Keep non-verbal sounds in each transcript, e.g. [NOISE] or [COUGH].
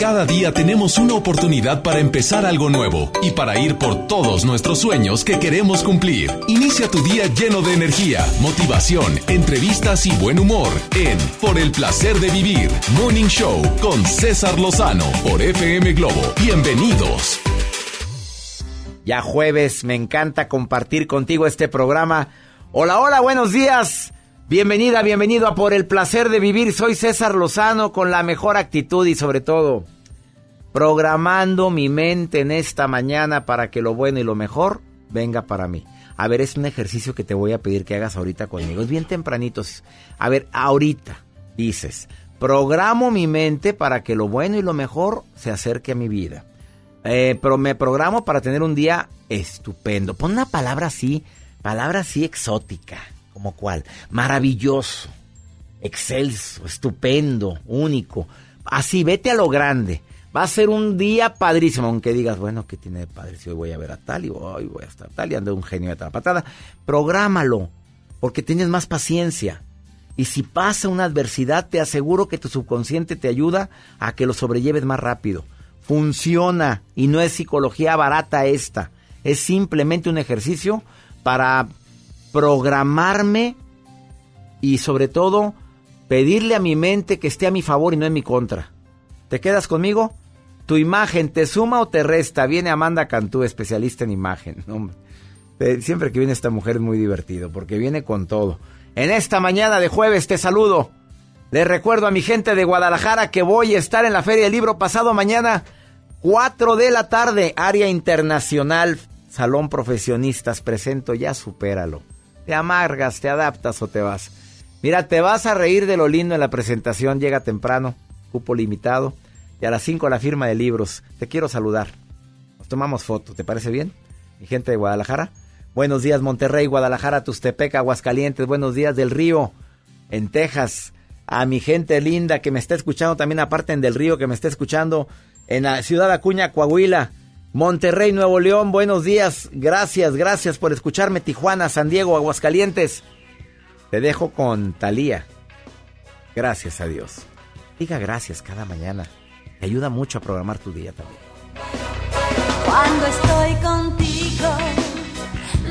Cada día tenemos una oportunidad para empezar algo nuevo y para ir por todos nuestros sueños que queremos cumplir. Inicia tu día lleno de energía, motivación, entrevistas y buen humor en Por el placer de vivir, Morning Show con César Lozano por FM Globo. Bienvenidos. Ya jueves, me encanta compartir contigo este programa. Hola, hola, buenos días. Bienvenida, bienvenido a Por el placer de vivir. Soy César Lozano con la mejor actitud y sobre todo programando mi mente en esta mañana para que lo bueno y lo mejor venga para mí. A ver, es un ejercicio que te voy a pedir que hagas ahorita conmigo. Es bien tempranito. A ver, ahorita dices, programo mi mente para que lo bueno y lo mejor se acerque a mi vida. Eh, pero me programo para tener un día estupendo. Pon una palabra así, palabra así exótica. ¿Como cuál? Maravilloso, excelso, estupendo, único. Así, vete a lo grande. Va a ser un día padrísimo, aunque digas, bueno, ¿qué tiene de padre? Si hoy voy a ver a tal y hoy voy a estar tal y ando un genio de tal patada. Prográmalo, porque tienes más paciencia. Y si pasa una adversidad, te aseguro que tu subconsciente te ayuda a que lo sobrelleves más rápido. Funciona y no es psicología barata esta. Es simplemente un ejercicio para programarme y sobre todo pedirle a mi mente que esté a mi favor y no en mi contra. ¿Te quedas conmigo? ¿Tu imagen te suma o te resta? Viene Amanda Cantú, especialista en imagen. [LAUGHS] Siempre que viene esta mujer es muy divertido porque viene con todo. En esta mañana de jueves te saludo. Les recuerdo a mi gente de Guadalajara que voy a estar en la Feria del Libro pasado mañana, 4 de la tarde, área internacional, Salón Profesionistas. Presento ya, supéralo. Te amargas, te adaptas o te vas. Mira, te vas a reír de lo lindo en la presentación. Llega temprano, cupo limitado. Y a las 5 la firma de libros. Te quiero saludar. Nos tomamos foto, ¿te parece bien? Mi gente de Guadalajara. Buenos días, Monterrey, Guadalajara, Tustepec, Aguascalientes. Buenos días del Río, en Texas. A mi gente linda que me está escuchando también, aparte en del Río, que me está escuchando en la ciudad Acuña, Coahuila. Monterrey, Nuevo León, buenos días. Gracias, gracias por escucharme. Tijuana, San Diego, Aguascalientes. Te dejo con Talía. Gracias a Dios. Diga gracias cada mañana. Te ayuda mucho a programar tu día también. Cuando estoy contigo,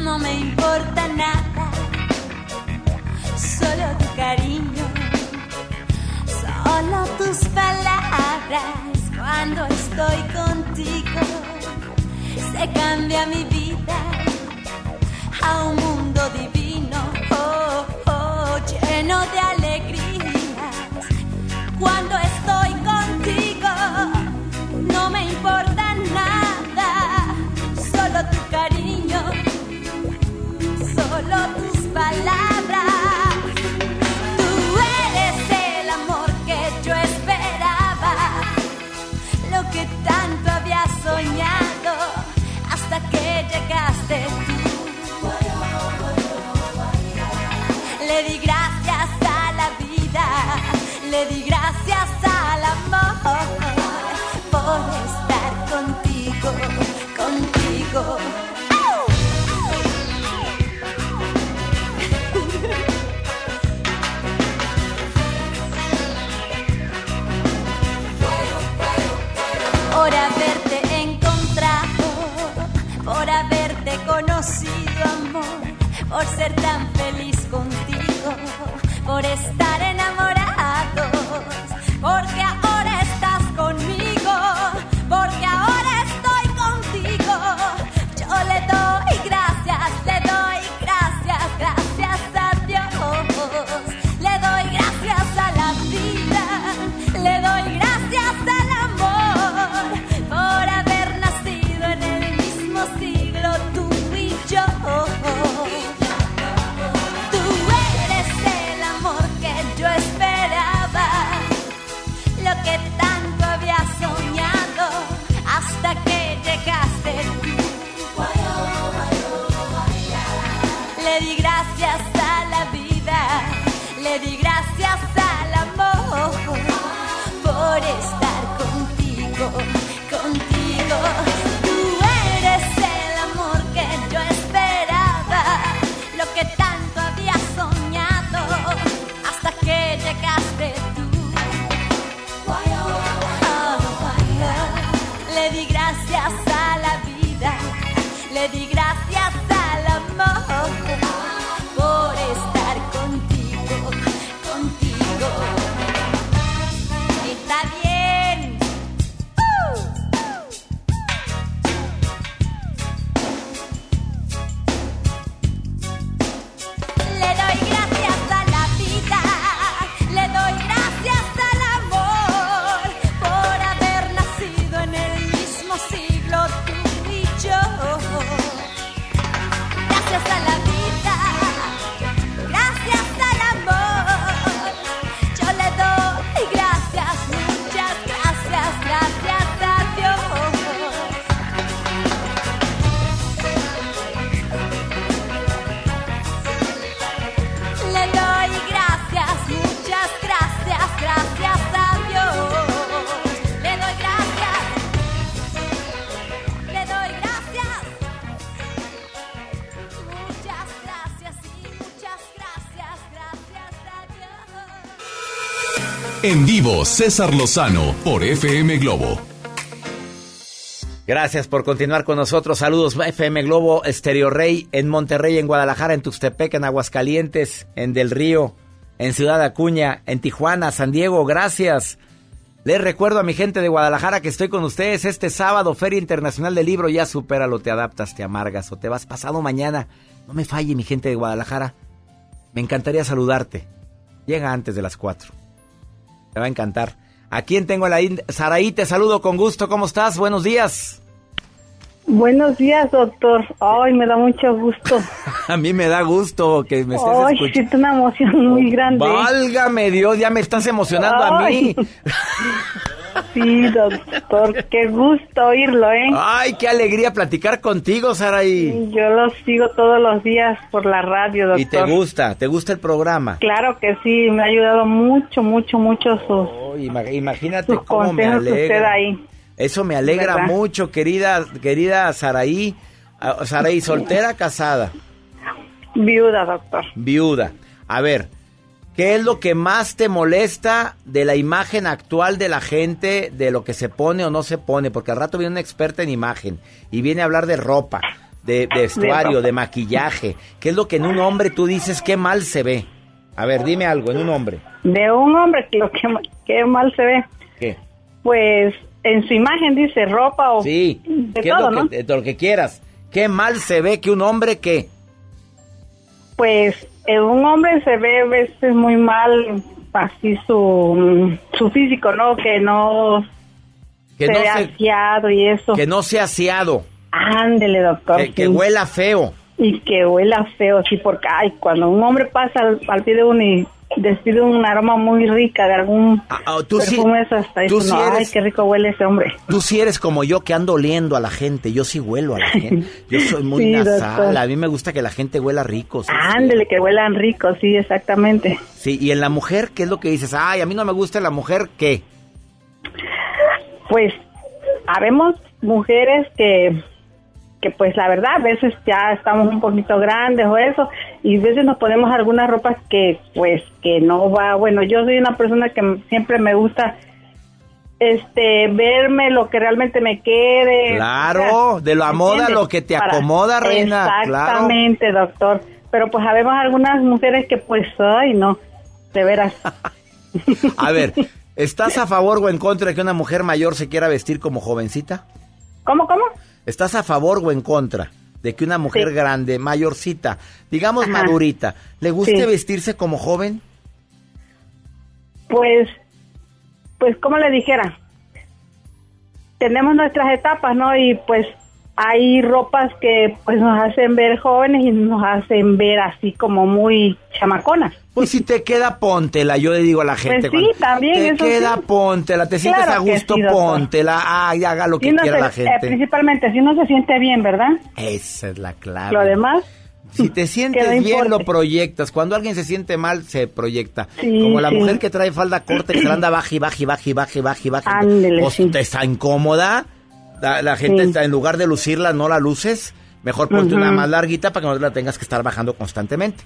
no me importa nada. Solo tu cariño, solo tus palabras. Cuando estoy contigo se cambia mi vida a un mundo divino, oh, oh, lleno de alegrías. Cuando estoy contigo, no me importa nada, solo tu cariño, solo tus palabras. Le di gracias a la vida, le di gracias al amor por estar En vivo, César Lozano por FM Globo. Gracias por continuar con nosotros. Saludos FM Globo, Estereo Rey, en Monterrey, en Guadalajara, en Tuxtepec, en Aguascalientes, en Del Río, en Ciudad Acuña, en Tijuana, San Diego. Gracias. Les recuerdo a mi gente de Guadalajara que estoy con ustedes este sábado, Feria Internacional del Libro. Ya supéralo, te adaptas, te amargas o te vas pasado mañana. No me falle, mi gente de Guadalajara. Me encantaría saludarte. Llega antes de las 4. Te va a encantar. ¿A quién tengo en la in- Saraí, te saludo con gusto. ¿Cómo estás? Buenos días. Buenos días, doctor. Ay, me da mucho gusto. [LAUGHS] A mí me da gusto que me estés Ay, escuchando. siento una emoción muy grande. Válgame Dios, ya me estás emocionando a mí. [LAUGHS] Sí, doctor, qué gusto oírlo, ¿eh? Ay, qué alegría platicar contigo, Saraí. Yo lo sigo todos los días por la radio, doctor. ¿Y te gusta? ¿Te gusta el programa? Claro que sí, me ha ayudado mucho, mucho, mucho sus, Oh, ima- imagínate sus cómo me usted alegra. ahí. Eso me alegra ¿Verdad? mucho, querida, querida Saraí. Saraí, soltera, casada, Viuda, doctor. viuda. A ver, ¿qué es lo que más te molesta de la imagen actual de la gente, de lo que se pone o no se pone? Porque al rato viene una experta en imagen y viene a hablar de ropa, de, de vestuario, ropa. de maquillaje. ¿Qué es lo que en un hombre tú dices qué mal se ve? A ver, dime algo, en un hombre. De un hombre que lo que, que mal se ve, ¿Qué? pues en su imagen dice ropa o Sí, de ¿qué todo, es lo ¿no? que, de lo que quieras? ¿Qué mal se ve que un hombre que... Pues en un hombre se ve a veces muy mal así su, su físico, ¿no? Que no Que se no, ve se, aseado y eso. que no sea aseado, Ándele, doctor. que, huela feo. Y que huela feo, sí, porque ay, cuando un hombre pasa al, al pie de uno y despide un aroma muy rica de algún Ah, tú sí- perfume, eso hasta tú sí ay, qué rico huele ese hombre. Tú sí eres como yo que ando oliendo a la gente, yo sí huelo a la gente. Yo soy muy [LAUGHS] Sí, nasal, doctor. a mí me gusta que la gente huela rico. sí, Ándele, que huelan rico, sí, exactamente. Sí, y en la mujer, ¿qué es lo que dices? Ay, a mí no me gusta la mujer, ¿qué? Pues habemos mujeres que, que pues la verdad a veces ya estamos un poquito grandes o eso y a veces nos ponemos algunas ropas que pues que no va, bueno, yo soy una persona que siempre me gusta este verme lo que realmente me quede. Claro, O sea, de la moda ¿entiendes? lo que te acomoda, reina, claro. Exactamente, doctor. Pero pues habemos algunas mujeres que pues, ay no, de veras. [LAUGHS] A ver, ¿estás a favor o en contra de que una mujer mayor se quiera vestir como jovencita? ¿Cómo, cómo? ¿Estás a favor o en contra de que una mujer Sí. grande, mayorcita, digamos Ajá. madurita, le guste Sí. vestirse como joven? Pues, pues como le dijera, tenemos nuestras etapas, ¿no? Y pues hay ropas que pues nos hacen ver jóvenes y nos hacen ver así como muy chamaconas. Pues si te queda, póntela. Yo le digo a la gente. Pues sí, también, Te eso queda, sí. póntela. Te sientes Claro a que gusto, sí, póntela. Ay, haga lo que Si no quiera se- la eh, gente. principalmente si no se siente bien, ¿verdad? Esa es la clave. Lo demás, Si te [LAUGHS] sientes Que no bien, lo proyectas. Cuando alguien se siente mal, se proyecta. Sí, Como la sí. mujer que trae falda corta y se la anda baja y baja y baja y baja y baja y baja. O sí. te está incómoda. La, la gente está, en lugar de lucirla, no la luces. Mejor ponte una más larguita para que no la tengas que estar bajando constantemente.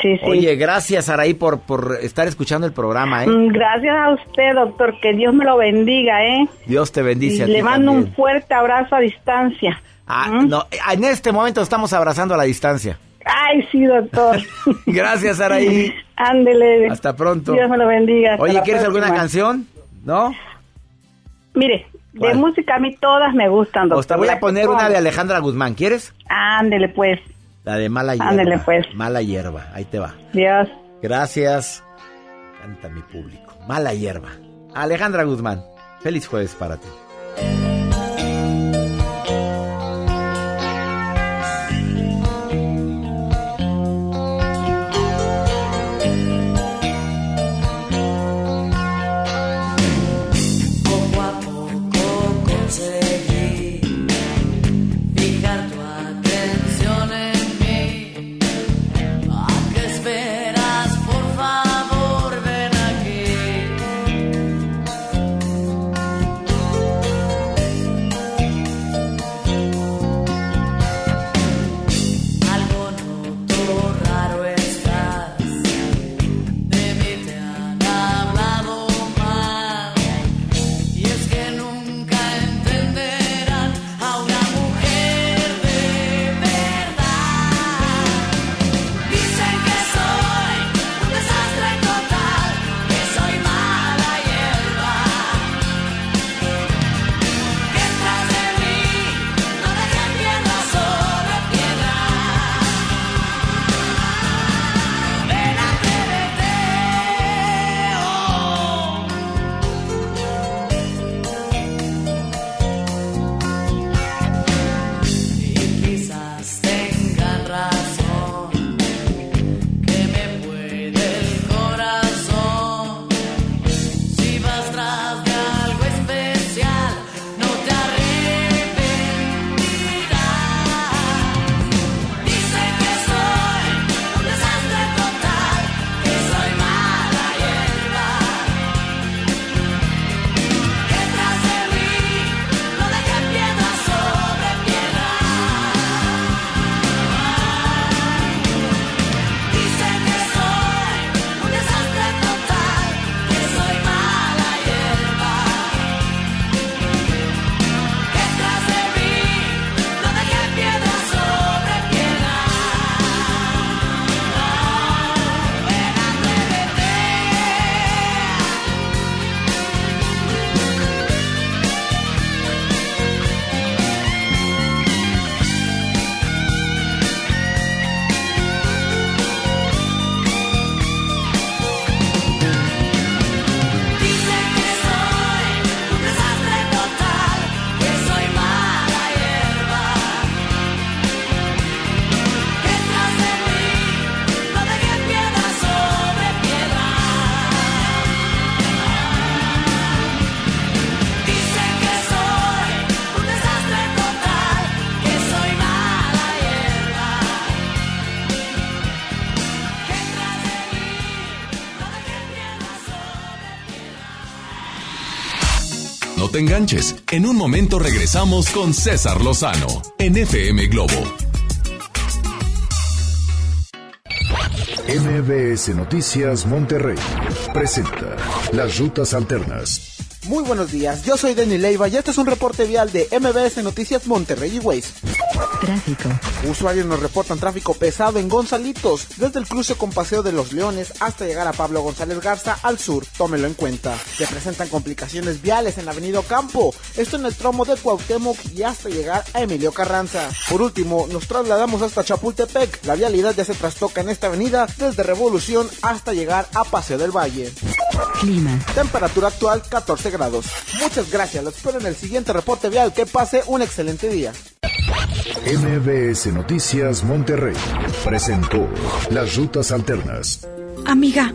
Sí, sí. Oye, gracias, Araí, por, por estar escuchando el programa, ¿eh? Mm, Gracias a usted, doctor. Que Dios me lo bendiga, ¿eh? Dios te bendice Y a le ti mando un fuerte abrazo a distancia. Ah, ¿Mm? no, en este momento estamos abrazando a la distancia. Ay, sí, doctor. [LAUGHS] Gracias, Araí. Ándele. Hasta pronto. Dios me lo bendiga. Hasta Oye, ¿quieres alguna canción? ¿No? Mire, ¿Cuál? de música a mí todas me gustan, doctor. Te voy a poner una de Alejandra Guzmán, ¿quieres? Ándele, pues. La de Mala Hierba. Ándele, pues. Mala Hierba, ahí te va. Dios. Gracias. Canta mi público. Mala Hierba. Alejandra Guzmán, feliz jueves para ti. Enganches. En un momento regresamos con César Lozano en FM Globo. MBS Noticias Monterrey presenta Las Rutas Alternas. Muy buenos días, yo soy Denny Leiva y este es un reporte vial de MBS Noticias Monterrey y Waze. Tráfico. Usuarios nos reportan tráfico pesado en Gonzalitos, desde el cruce con Paseo de los Leones hasta llegar a Pablo González Garza al sur, tómelo en cuenta. Se presentan complicaciones viales en la Avenida Campo, esto en el tramo de Cuauhtémoc y hasta llegar a Emilio Carranza. Por último, nos trasladamos hasta Chapultepec, la vialidad ya se trastoca en esta avenida desde Revolución hasta llegar a Paseo del Valle. Clima. Temperatura actual 14 grados. Muchas gracias, los espero en el siguiente reporte vial. Que pase un excelente día. MBS Noticias Monterrey presentó Las Rutas Alternas. Amiga,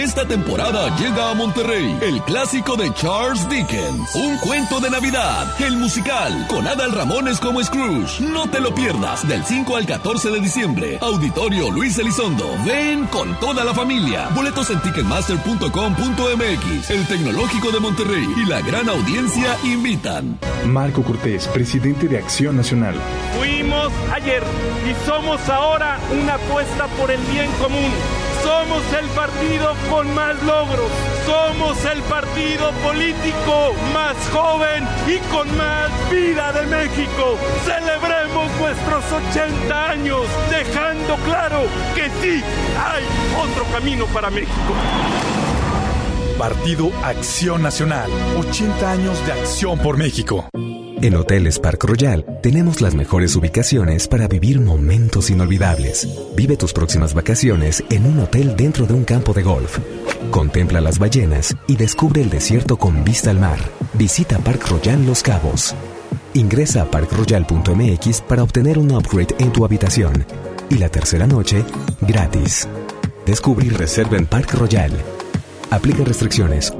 Esta temporada llega a Monterrey el clásico de Charles Dickens, un cuento de Navidad, el musical, con Adal Ramones como Scrooge. No te lo pierdas, del 5 al 14 de diciembre. Auditorio Luis Elizondo. Ven con toda la familia. Boletos en ticketmaster.com.mx, el Tecnológico de Monterrey y la gran audiencia invitan. Marco Cortés, presidente de Acción Nacional. Fuimos ayer y somos ahora una apuesta por el bien común. Somos el partido con más logros. Somos el partido político más joven y con más vida de México. Celebremos nuestros 80 años, dejando claro que sí hay otro camino para México. Partido Acción Nacional. 80 años de acción por México. En Hoteles Park Royal tenemos las mejores ubicaciones para vivir momentos inolvidables. Vive tus próximas vacaciones en un hotel dentro de un campo de golf. Contempla las ballenas y descubre el desierto con vista al mar. Visita Park Royal Los Cabos. Ingresa a parkroyal.mx para obtener un upgrade en tu habitación. Y la tercera noche, gratis. Descubre y reserva en Park Royal. Aplica restricciones.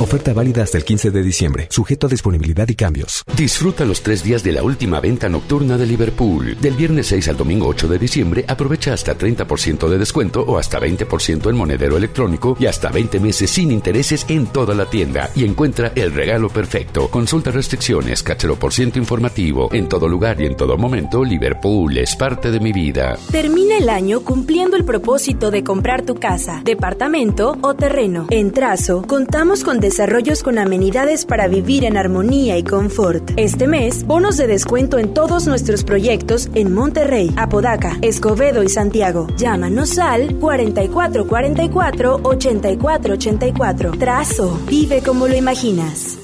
Oferta válida hasta el 15 de diciembre, sujeto a disponibilidad y cambios. Disfruta los tres días de la última venta nocturna de Liverpool. Del viernes 6 al domingo 8 de diciembre, aprovecha hasta 30% de descuento o hasta 20% en monedero electrónico y hasta 20 meses sin intereses en toda la tienda. Y encuentra el regalo perfecto. Consulta restricciones, cachero por ciento informativo. En todo lugar y en todo momento, Liverpool es parte de mi vida. Termina el año cumpliendo el propósito de comprar tu casa, departamento o terreno. En Trazo, contamos con desarrollos con amenidades para vivir en armonía y confort. Este mes, bonos de descuento en todos nuestros proyectos en Monterrey, Apodaca, Escobedo y Santiago. Llámanos al 4444-8484. Trazo, vive como lo imaginas.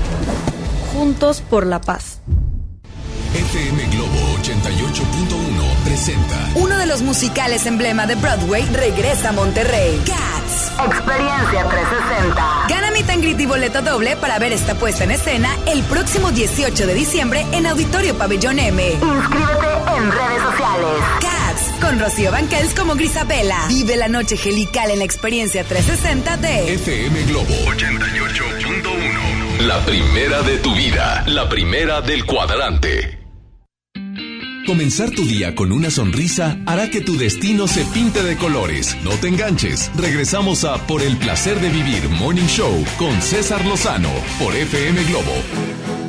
Juntos por la paz. FM Globo 88.1 presenta Uno de los musicales emblema de Broadway regresa a Monterrey. Cats. Experiencia 360. Gana mi tangrita y boleto doble para ver esta puesta en escena el próximo 18 de diciembre en Auditorio Pabellón M. Inscríbete en redes sociales. Cats. Con Rocío Banquels como Grisabela. Vive la noche gelical en la experiencia 360 de FM Globo 88.1. La primera de tu vida, la primera del cuadrante. Comenzar tu día con una sonrisa hará que tu destino se pinte de colores. No te enganches. Regresamos a Por el placer de vivir Morning Show con César Lozano por FM Globo.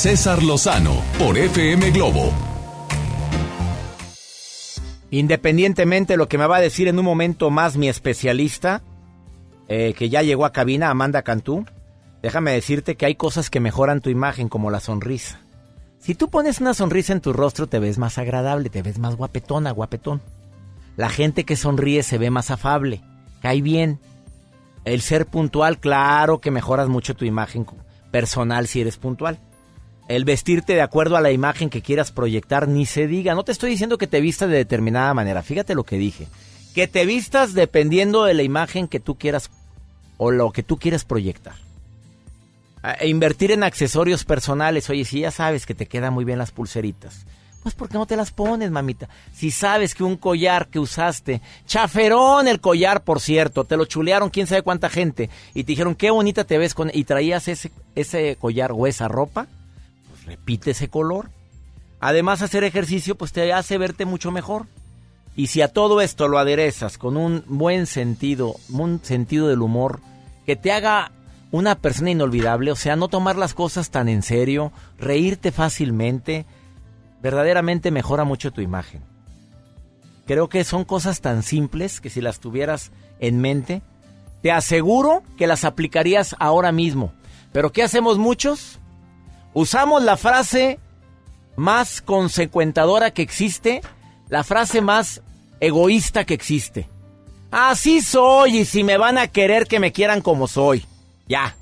César Lozano por FM Globo. Independientemente de lo que me va a decir en un momento más mi especialista, eh, que ya llegó a cabina, Amanda Cantú, déjame decirte que hay cosas que mejoran tu imagen, como la sonrisa. Si tú pones una sonrisa en tu rostro, te ves más agradable, te ves más guapetona, guapetón. La gente que sonríe se ve más afable, cae bien. El ser puntual, claro que mejoras mucho tu imagen personal si eres puntual. El vestirte de acuerdo a la imagen que quieras proyectar, ni se diga. No te estoy diciendo que te vistas de determinada manera. Fíjate lo que dije. Que te vistas dependiendo de la imagen que tú quieras o lo que tú quieras proyectar. E invertir en accesorios personales. Oye, si ya sabes que te quedan muy bien las pulseritas, pues ¿por qué no te las pones, mamita? Si sabes que un collar que usaste, chaferón el collar, por cierto, te lo chulearon quién sabe cuánta gente y te dijeron qué bonita te ves con y traías ese, ese collar o esa ropa, pues repite ese color. Además, hacer ejercicio pues te hace verte mucho mejor. Y si a todo esto lo aderezas con un buen sentido, un sentido del humor que te haga una persona inolvidable, o sea, no tomar las cosas tan en serio, reírte fácilmente, verdaderamente mejora mucho tu imagen. Creo que son cosas tan simples que si las tuvieras en mente, te aseguro que las aplicarías ahora mismo. Pero ¿qué hacemos muchos? Usamos la frase más consecuentadora que existe, la frase más egoísta que existe. Así soy y si me van a querer que me quieran como soy. Ya.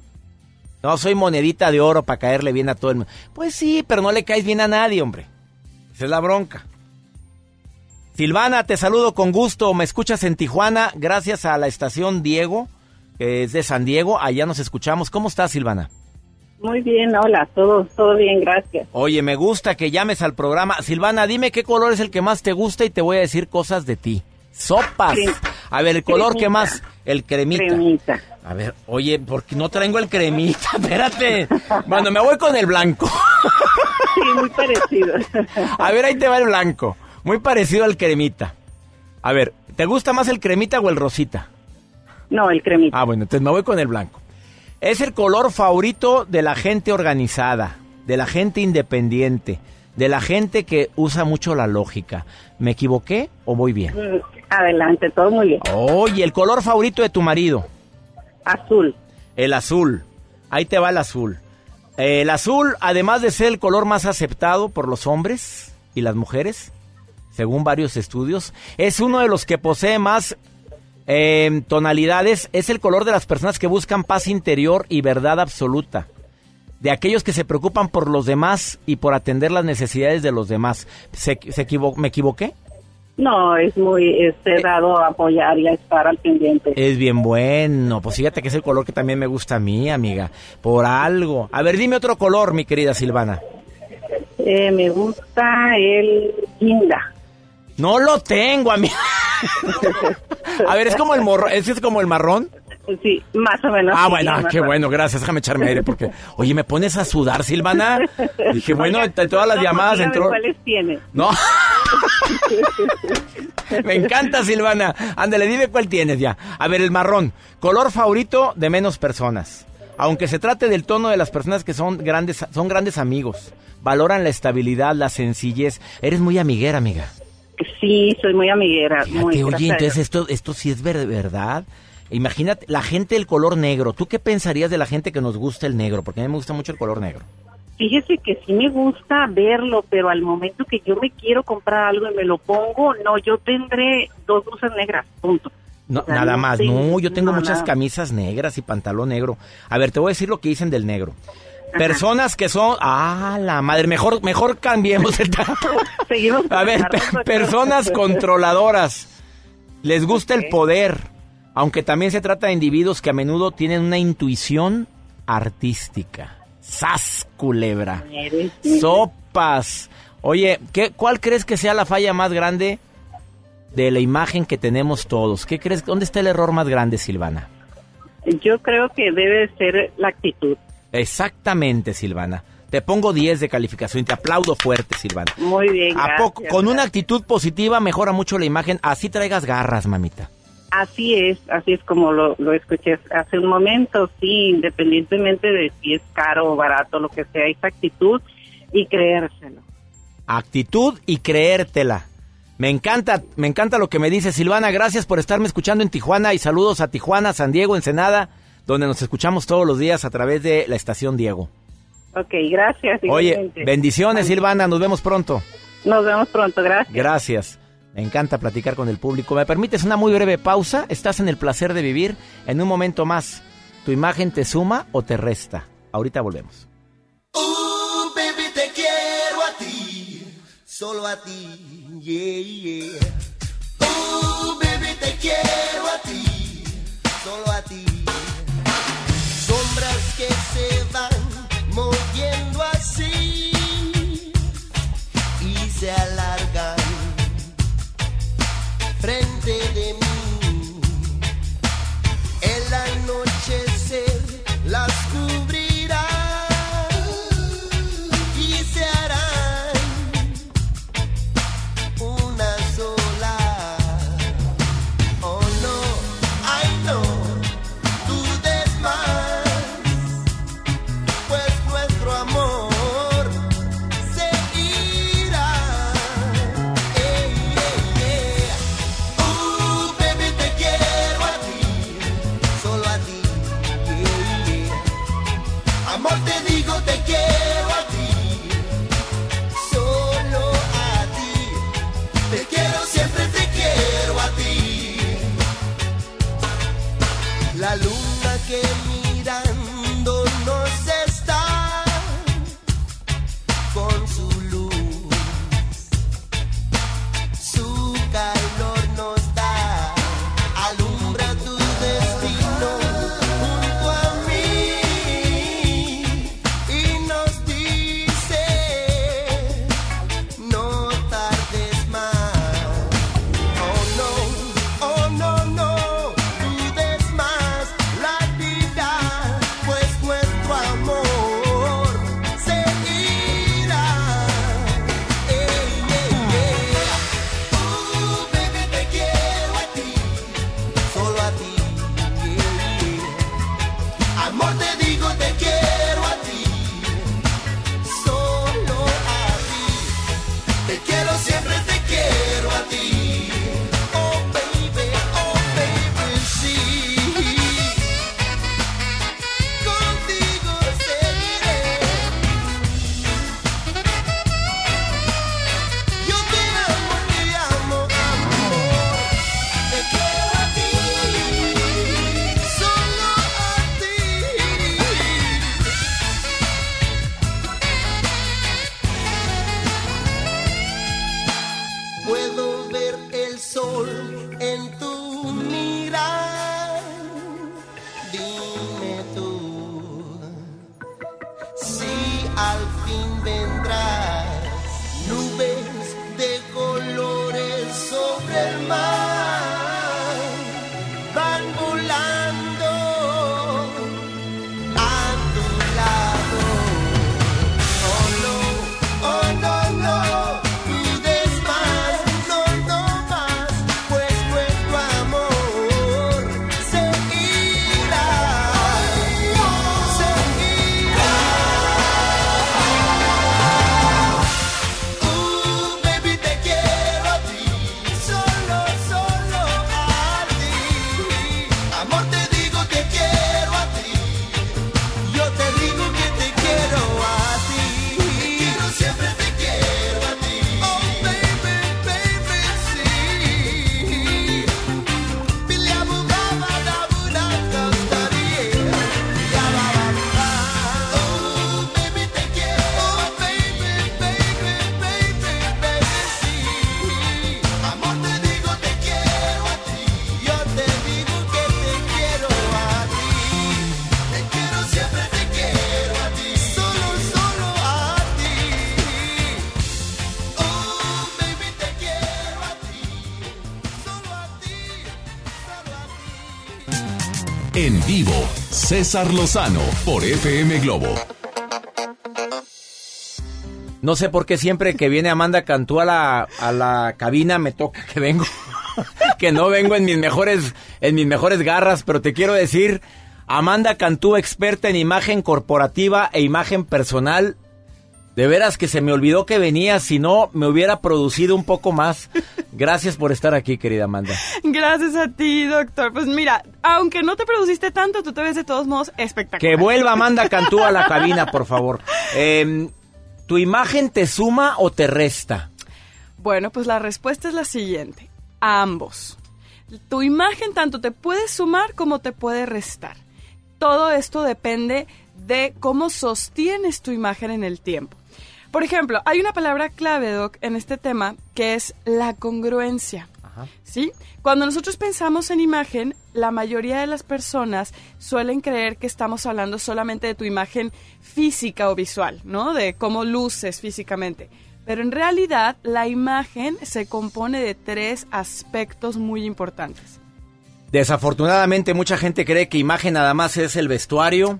No soy monedita de oro para caerle bien a todo el mundo. Pues sí, pero no le caes bien a nadie, hombre. Esa es la bronca. Silvana, te saludo con gusto. Me escuchas en Tijuana gracias a la estación Diego, que es de San Diego. Allá nos escuchamos. ¿Cómo estás, Silvana? Muy bien, hola, todo, todo bien, gracias. Oye, me gusta que llames al programa. Silvana, dime qué color es el que más te gusta y te voy a decir cosas de ti. Sopas. Crem- A ver, el color que más, el cremita. Cremita. A ver, oye, porque no traigo el cremita, [LAUGHS] espérate. Bueno, me voy con el blanco. Sí, muy parecido. [LAUGHS] A ver, ahí te va el blanco. Muy parecido al cremita. A ver, ¿te gusta más el cremita o el rosita? No, el cremita. Ah, bueno, entonces me voy con el blanco. Es el color favorito de la gente organizada, de la gente independiente, de la gente que usa mucho la lógica. ¿Me equivoqué o voy bien? Adelante, todo muy bien. Oye, el color favorito de tu marido. Azul. El azul. Ahí te va el azul. El azul, además de ser el color más aceptado por los hombres y las mujeres, según varios estudios, es uno de los que posee más eh, tonalidades. Es el color de las personas que buscan paz interior y verdad absoluta. De aquellos que se preocupan por los demás y por atender las necesidades de los demás. ¿Se, se equivo- ¿Me equivoqué? No, es muy este, dado a apoyar y a estar al pendiente. Es bien bueno. Pues fíjate que es el color que también me gusta a mí, amiga. Por algo. A ver, dime otro color, mi querida Silvana. Eh, me gusta el guinda. No lo tengo, amiga. [LAUGHS] a ver, es como el morro, ¿es, es como el marrón? Sí, más o menos. Ah, bueno, más qué bueno, gracias. Déjame echarme aire porque, oye, me pones a sudar, Silvana. [LAUGHS] Dije, bueno, de todas las no, llamadas entró. ¿Cuáles tiene? No. [LAUGHS] Me encanta, Silvana. Ándale, dime cuál tienes ya. A ver, el marrón. Color favorito de menos personas. Aunque se trate del tono de las personas que son grandes, son grandes amigos. Valoran la estabilidad, la sencillez. Eres muy amiguera, amiga. Sí, soy muy amiguera. muy, oye, entonces esto, esto sí es ver- verdad. Imagínate, la gente del color negro. ¿Tú qué pensarías de la gente que nos gusta el negro? Porque a mí me gusta mucho el color negro. Fíjese que sí me gusta verlo, pero al momento que yo me quiero comprar algo y me lo pongo, no, yo tendré dos blusas negras, punto. No, O sea, nada no más, no, yo tengo muchas camisas negras y pantalón negro. A ver, te voy a decir lo que dicen del negro. Personas que son, ah, la madre, mejor, mejor cambiemos el [LAUGHS] tema. Seguimos A ver, pe- personas controladoras. Les gusta el poder, aunque también se trata de individuos que a menudo tienen una intuición artística. ¡Sas, culebra! Sopas. Oye, ¿qué, ¿cuál crees que sea la falla más grande de la imagen que tenemos todos? ¿Qué crees? ¿Dónde está el error más grande, Silvana? Yo creo que debe ser la actitud. Exactamente, Silvana. Te pongo 10 de calificación y te aplaudo fuerte, Silvana. Muy bien, ¿A gracias. poco? Con una actitud positiva mejora mucho la imagen. Así traigas garras, mamita. Así es, así es como lo, lo escuché hace un momento, sí, independientemente de si es caro o barato, lo que sea, esa actitud y creérselo. Actitud y creértela. Me encanta, me encanta lo que me dice Silvana. Gracias por estarme escuchando en Tijuana y saludos a Tijuana, San Diego, Ensenada, donde nos escuchamos todos los días a través de la estación Diego. Ok, gracias. Oye, igualmente. bendiciones, Silvana. Nos vemos pronto. Nos vemos pronto, gracias. Gracias. Me encanta platicar con el público. ¿Me permites una muy breve pausa? Estás en el placer de vivir. En un momento más, ¿tu imagen te suma o te resta? Ahorita volvemos. Uh, baby, te quiero a ti, solo a ti, yeah, yeah. Uh, baby, te quiero a ti, solo a ti. Que se van moviendo así y se alargan frente de mí. El anochecer César Lozano por FM Globo. No sé por qué siempre que viene Amanda Cantú a la, a la cabina me toca que vengo. [LAUGHS] que no vengo en mis mejores, en mis mejores garras, pero te quiero decir, Amanda Cantú, experta en imagen corporativa e imagen personal. De veras que se me olvidó que venía, si no me hubiera producido un poco más. Gracias por estar aquí, querida Amanda. Gracias a ti, doctor. Pues mira, aunque no te produciste tanto, tú te ves de todos modos espectacular. Que vuelva Amanda Cantú a la cabina, por favor. Eh, ¿Tu imagen te suma o te resta? Bueno, pues la respuesta es la siguiente. A ambos. Tu imagen tanto te puede sumar como te puede restar. Todo esto depende de cómo sostienes tu imagen en el tiempo. Por ejemplo, hay una palabra clave, Doc, en este tema que es la congruencia. ¿Sí? Cuando nosotros pensamos en imagen, la mayoría de las personas suelen creer que estamos hablando solamente de tu imagen física o visual, ¿no? De cómo luces físicamente. Pero en realidad la imagen se compone de tres aspectos muy importantes. Desafortunadamente mucha gente cree que imagen nada más es el vestuario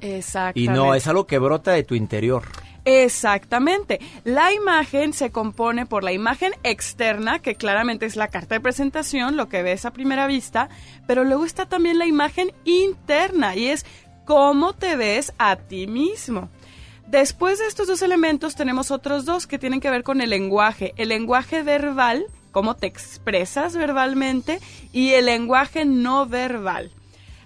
y no, es algo que brota de tu interior. Exactamente. La imagen se compone por la imagen externa, que claramente es la carta de presentación, lo que ves a primera vista, pero luego está también la imagen interna y es cómo te ves a ti mismo. Después de estos dos elementos tenemos otros dos que tienen que ver con el lenguaje. El lenguaje verbal, cómo te expresas verbalmente, y el lenguaje no verbal.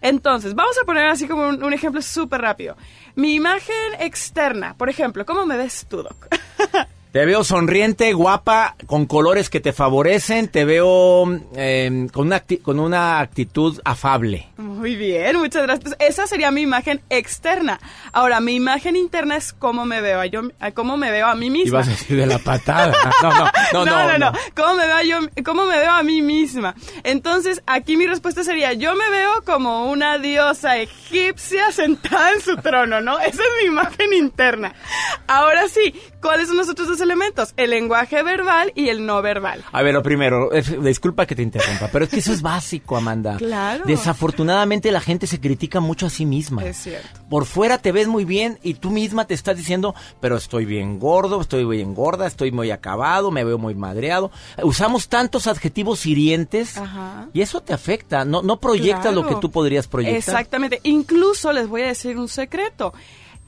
Entonces, vamos a poner así como un, ejemplo súper rápido. Mi imagen externa, por ejemplo, ¿cómo me ves tú, Doc? [LAUGHS] Te veo sonriente, guapa, con colores que te favorecen, te veo eh, con, una con una actitud afable. Muy bien, muchas gracias. Pues esa sería mi imagen externa. Ahora, mi imagen interna es cómo me veo a yo, cómo me veo a mí misma. Ibas a decir de la patada. [LAUGHS] No, no, no, no. no, ¿Cómo me veo yo, cómo me veo a mí misma? Entonces, aquí mi respuesta sería, yo me veo como una diosa egipcia sentada en su trono, ¿no? Esa es mi imagen interna. Ahora sí, ¿cuáles son los otros dos elementos? El lenguaje verbal y el no verbal. A ver, lo primero, disculpa que te interrumpa, pero es que eso es básico, Amanda. [LAUGHS] Claro. Desafortunadamente la gente se critica mucho a sí misma. Es cierto. Por fuera te ves muy bien y tú misma te estás diciendo, pero estoy bien gordo, estoy bien gorda, estoy muy acabado, me veo muy madreado. Usamos tantos adjetivos hirientes Ajá. y eso te afecta. No, no proyectas lo que tú podrías proyectar. Exactamente. Incluso les voy a decir un secreto.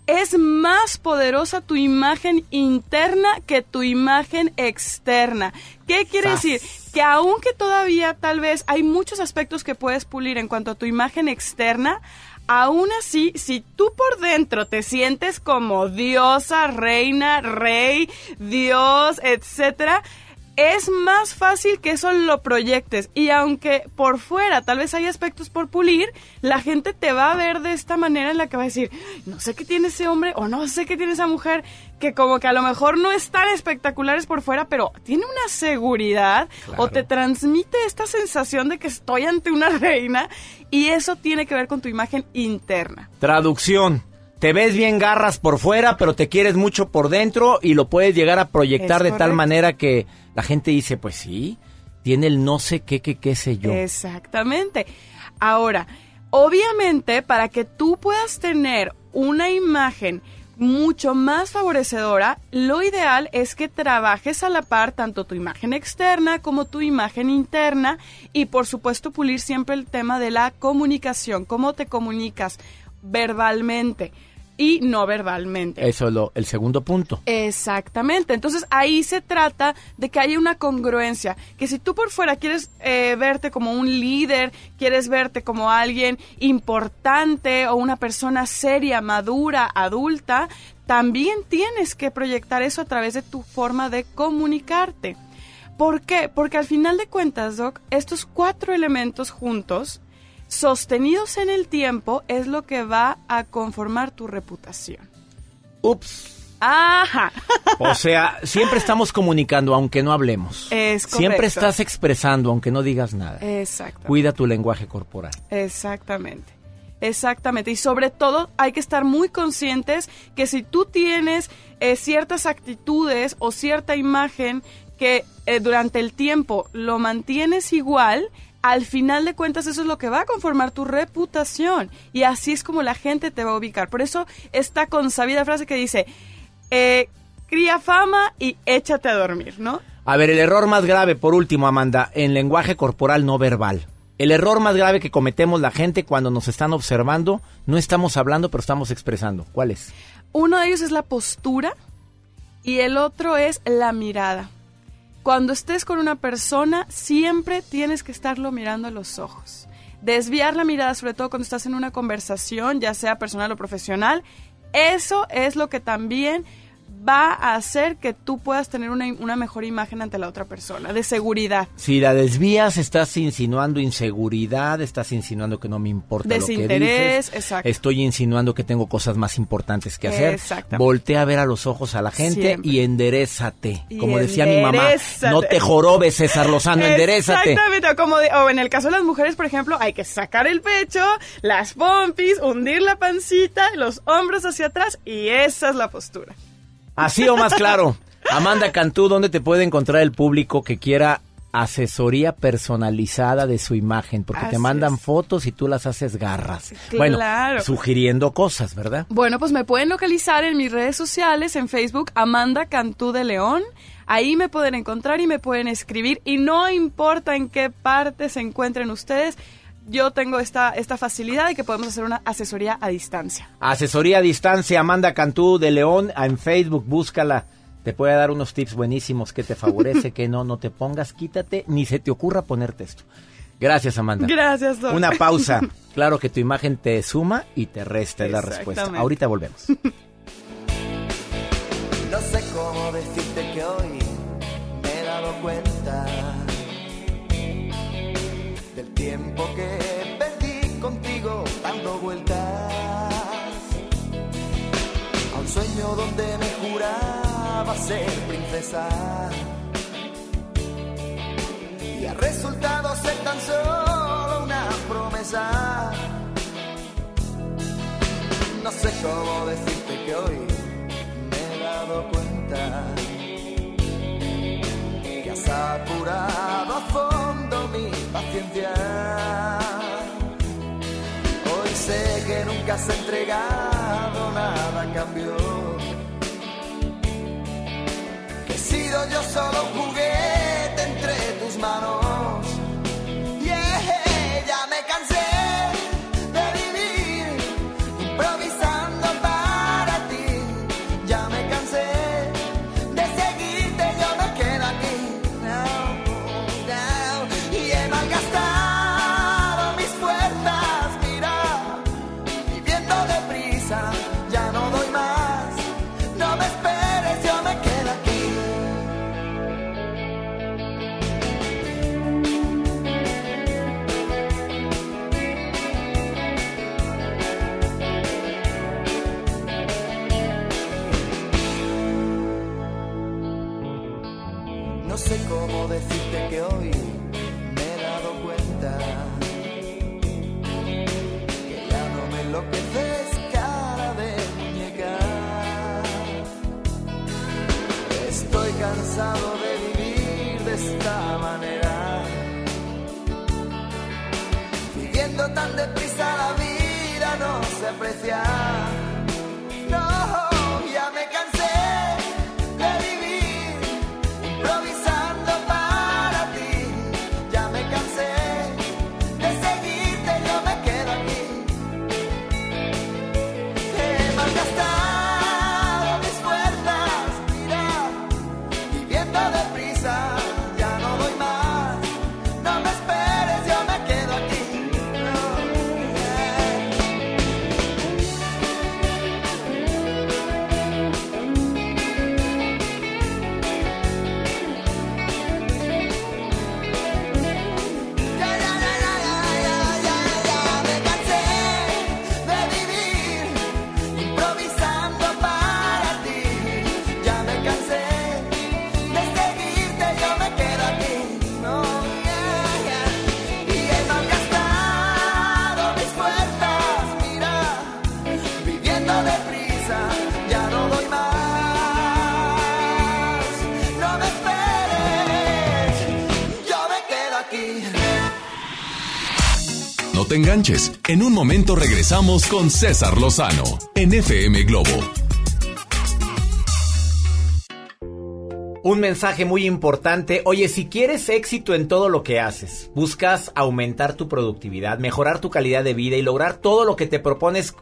Es más poderosa tu imagen interna que tu imagen externa. ¿Qué quiere decir? Que aunque todavía tal vez hay muchos aspectos que puedes pulir en cuanto a tu imagen externa, aún así, si tú por dentro te sientes como diosa, reina, rey, dios, etcétera, es más fácil que eso lo proyectes y aunque por fuera tal vez hay aspectos por pulir, la gente te va a ver de esta manera en la que va a decir, no sé qué tiene ese hombre o no sé qué tiene esa mujer, que como que a lo mejor no es tan espectaculares por fuera, pero tiene una seguridad o te transmite esta sensación de que estoy ante una reina y eso tiene que ver con tu imagen interna. Traducción. Te ves bien garras por fuera, pero te quieres mucho por dentro y lo puedes llegar a proyectar Es de tal manera que la gente dice, pues sí, tiene el no sé qué, qué, qué sé yo. Exactamente. Ahora, obviamente, para que tú puedas tener una imagen mucho más favorecedora, lo ideal es que trabajes a la par tanto tu imagen externa como tu imagen interna y por supuesto pulir siempre el tema de la comunicación, cómo te comunicas verbalmente y no verbalmente. Eso es lo, el segundo punto. Exactamente. Entonces ahí se trata de que haya una congruencia. Que si tú por fuera quieres eh, verte como un líder, quieres verte como alguien importante o una persona seria, madura, adulta, también tienes que proyectar eso a través de tu forma de comunicarte. ¿Por qué? Porque al final de cuentas, Doc, estos cuatro elementos juntos, sostenidos en el tiempo, es lo que va a conformar tu reputación. Ups. Ajá. O sea, siempre estamos comunicando aunque no hablemos. Es Siempre correcto. estás expresando aunque no digas nada. Exacto. Cuida tu lenguaje corporal. Exactamente. Exactamente. Y sobre todo hay que estar muy conscientes que si tú tienes eh, ciertas actitudes o cierta imagen que eh, durante el tiempo lo mantienes igual, al final de cuentas eso es lo que va a conformar tu reputación y así es como la gente te va a ubicar. Por eso esta consabida frase que dice, eh, cría fama y échate a dormir, ¿no? A ver, el error más grave, por último, Amanda, en lenguaje corporal no verbal. El error más grave que cometemos la gente cuando nos están observando, no estamos hablando, pero estamos expresando. ¿Cuál es? Uno de ellos es la postura y el otro es la mirada. Cuando estés con una persona, siempre tienes que estarlo mirando a los ojos. Desviar la mirada, sobre todo cuando estás en una conversación, ya sea personal o profesional, eso es lo que también va a hacer que tú puedas tener una, una mejor imagen ante la otra persona, de seguridad. Si la desvías, estás insinuando inseguridad, estás insinuando que no me importa lo que dices. exacto. Estoy insinuando que tengo cosas más importantes que hacer. Voltea a ver a los ojos a la gente Siempre. y enderezate. Y Como decía mi mamá, no te jorobes, César Lozano, enderezate. Exactamente, como de- o en el caso de las mujeres, por ejemplo, hay que sacar el pecho, las pompis, hundir la pancita, los hombros hacia atrás y esa es la postura. Así o más claro. Amanda Cantú, ¿dónde te puede encontrar el público que quiera asesoría personalizada de su imagen? Porque te mandan fotos y tú las haces garras. Bueno, Claro. sugiriendo cosas, ¿verdad? Bueno, pues me pueden localizar en mis redes sociales, en Facebook, Amanda Cantú de León. Ahí me pueden encontrar y me pueden escribir. Y no importa en qué parte se encuentren ustedes, yo tengo esta, esta facilidad de que podemos hacer una asesoría a distancia. Asesoría a distancia, Amanda Cantú de León, en Facebook, búscala. Te puede dar unos tips buenísimos que te favorece, [LAUGHS] que no, no te pongas, quítate, ni se te ocurra ponerte esto. Gracias, Amanda. Gracias, Doc. Una pausa. [LAUGHS] Claro que tu imagen te suma y te resta, es la respuesta. Ahorita volvemos. [LAUGHS] No sé cómo decirte sueño donde me juraba ser princesa y ha resultado ser tan solo una promesa. No sé cómo decirte que hoy me he dado cuenta que has apurado a fondo mi paciencia. Hoy sé que nunca has nada a cambio. Que he sido yo solo un juguete entre tus manos. Vida enganches. En un momento regresamos con César Lozano en FM Globo. Un mensaje muy importante. Oye, si quieres éxito en todo lo que haces, buscas aumentar tu productividad, mejorar tu calidad de vida y lograr todo lo que te propones,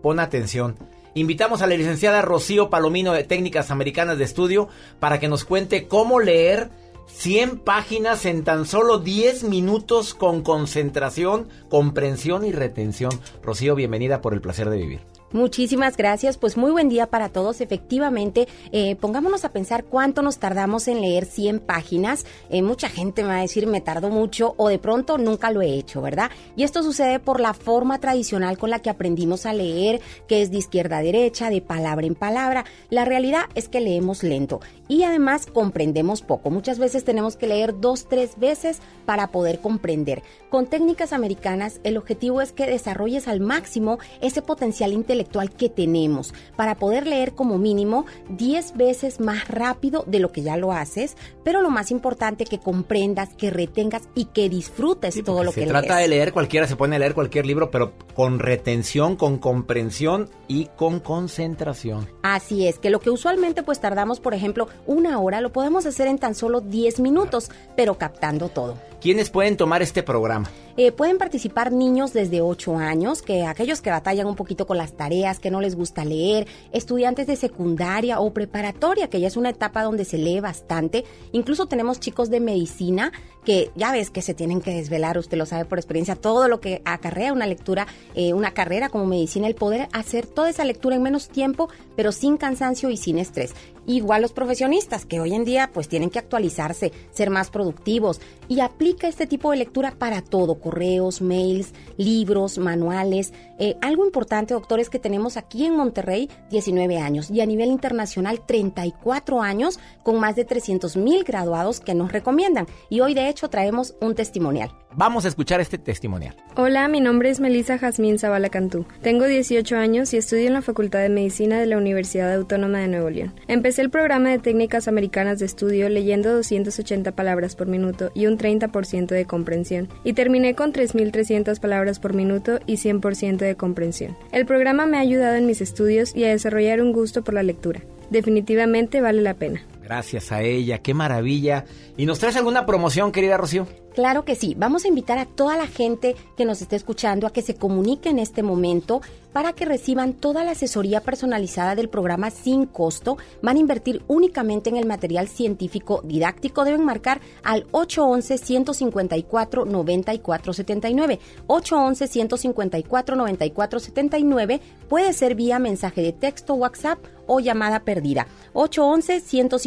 pon atención. Invitamos a la licenciada Rocío Palomino de Técnicas Americanas de Estudio para que nos cuente cómo leer 100 páginas en tan solo 10 minutos con concentración, comprensión y retención. Rocío, bienvenida por el placer de vivir. Muchísimas gracias, pues muy buen día para todos. Efectivamente, eh, pongámonos a pensar cuánto nos tardamos en leer 100 páginas. Eh, mucha gente me va a decir me tardó mucho o de pronto nunca lo he hecho, ¿verdad? Y esto sucede por la forma tradicional con la que aprendimos a leer, que es de izquierda a derecha, de palabra en palabra. La realidad es que leemos lento y además comprendemos poco. Muchas veces tenemos que leer dos, tres veces para poder comprender. Con técnicas americanas, el objetivo es que desarrolles al máximo ese potencial intelectual que tenemos para poder leer como mínimo 10 veces más rápido de lo que ya lo haces, pero lo más importante que comprendas, que retengas y que disfrutes todo lo se que trata lees. de leer, cualquiera se pone a leer cualquier libro, pero con retención, con comprensión y con concentración. Así es, que lo que usualmente pues tardamos, por ejemplo, una hora, lo podemos hacer en tan solo 10 minutos, pero captando todo. ¿Quiénes pueden tomar este programa? Eh, pueden participar niños desde 8 años, que aquellos que batallan un poquito con las tareas, que no les gusta leer, estudiantes de secundaria o preparatoria, que ya es una etapa donde se lee bastante. Incluso tenemos chicos de medicina que ya ves que se tienen que desvelar, usted lo sabe por experiencia, todo lo que acarrea una lectura, eh, una carrera como medicina, el poder hacer toda esa lectura en menos tiempo, pero sin cansancio y sin estrés. Igual los profesionistas que hoy en día pues tienen que actualizarse, ser más productivos y aplica este tipo de lectura para todo, correos, mails, libros, manuales. Eh, algo importante, doctor, es que tenemos aquí en Monterrey 19 años y a nivel internacional 34 años con más de 300 mil graduados que nos recomiendan. Y hoy de hecho traemos un testimonial. Vamos a escuchar este testimonial. Hola, mi nombre es Melissa Jazmín Zavala Cantú. Tengo 18 años y estudio en la Facultad de Medicina de la Universidad Autónoma de Nuevo León. Empecé el programa de técnicas americanas de estudio leyendo 280 palabras por minuto y un 30% de comprensión, y terminé con 3.300 palabras por minuto y 100% de comprensión. El programa me ha ayudado en mis estudios y a desarrollar un gusto por la lectura. Definitivamente vale la pena. Gracias a ella, qué maravilla. ¿Y nos traes alguna promoción, querida Rocío? Claro que sí. Vamos a invitar a toda la gente que nos esté escuchando a que se comunique en este momento para que reciban toda la asesoría personalizada del programa sin costo. Van a invertir únicamente en el material científico didáctico. Deben marcar al 811-154-9479. 811-154-9479 puede ser vía mensaje de texto, WhatsApp o llamada perdida.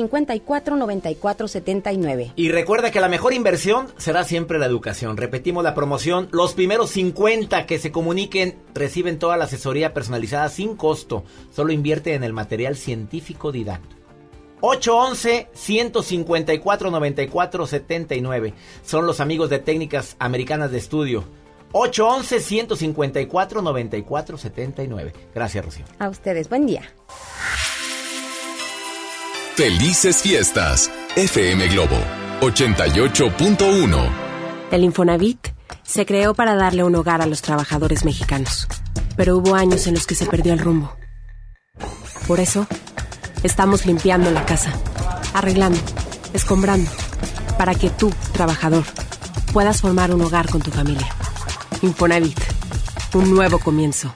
811-154-9479. Y recuerda que la mejor inversión será siempre la educación. Repetimos la promoción. Los primeros 50 que se comuniquen reciben toda la asesoría personalizada sin costo. Solo invierte en el material científico didáctico. 811-154-9479. Son los amigos de técnicas americanas de estudio. 811-154-9479. Gracias, Rocío. A ustedes, buen día. Felices fiestas. FM Globo 88.1. El Infonavit se creó para darle un hogar a los trabajadores mexicanos, pero hubo años en los que se perdió el rumbo. Por eso, estamos limpiando la casa, arreglando, escombrando, para que tú, trabajador, puedas formar un hogar con tu familia. Infonavit, un nuevo comienzo.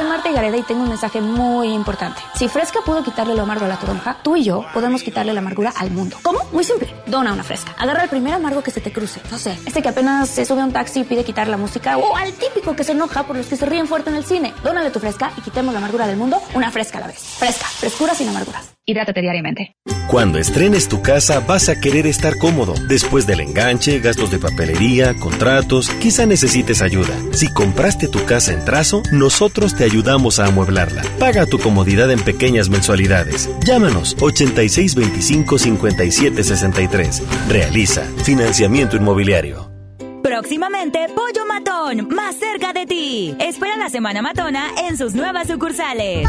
Soy Marta Gareda y tengo un mensaje muy importante. Si Fresca pudo quitarle lo amargo a la toronja, tú y yo podemos quitarle la amargura al mundo. ¿Cómo? Muy simple. Dona una Fresca. Agarra el primer amargo que se te cruce. No sé, este que apenas se sube a un taxi y pide quitar la música o al típico que se enoja por los que se ríen fuerte en el cine. Dónale tu Fresca y quitemos la amargura del mundo una Fresca a la vez. Fresca, frescura sin amarguras. Hidrátate diariamente. Cuando estrenes tu casa vas a querer estar cómodo. Después del enganche, gastos de papelería, contratos, quizá necesites ayuda. Si compraste tu casa en trazo, nosotros te ayudamos a amueblarla. Paga tu comodidad en pequeñas mensualidades. Llámanos 8625-5763. Realiza financiamiento inmobiliario. Próximamente, Pollo Matón, más cerca de ti. Espera la Semana Matona en sus nuevas sucursales.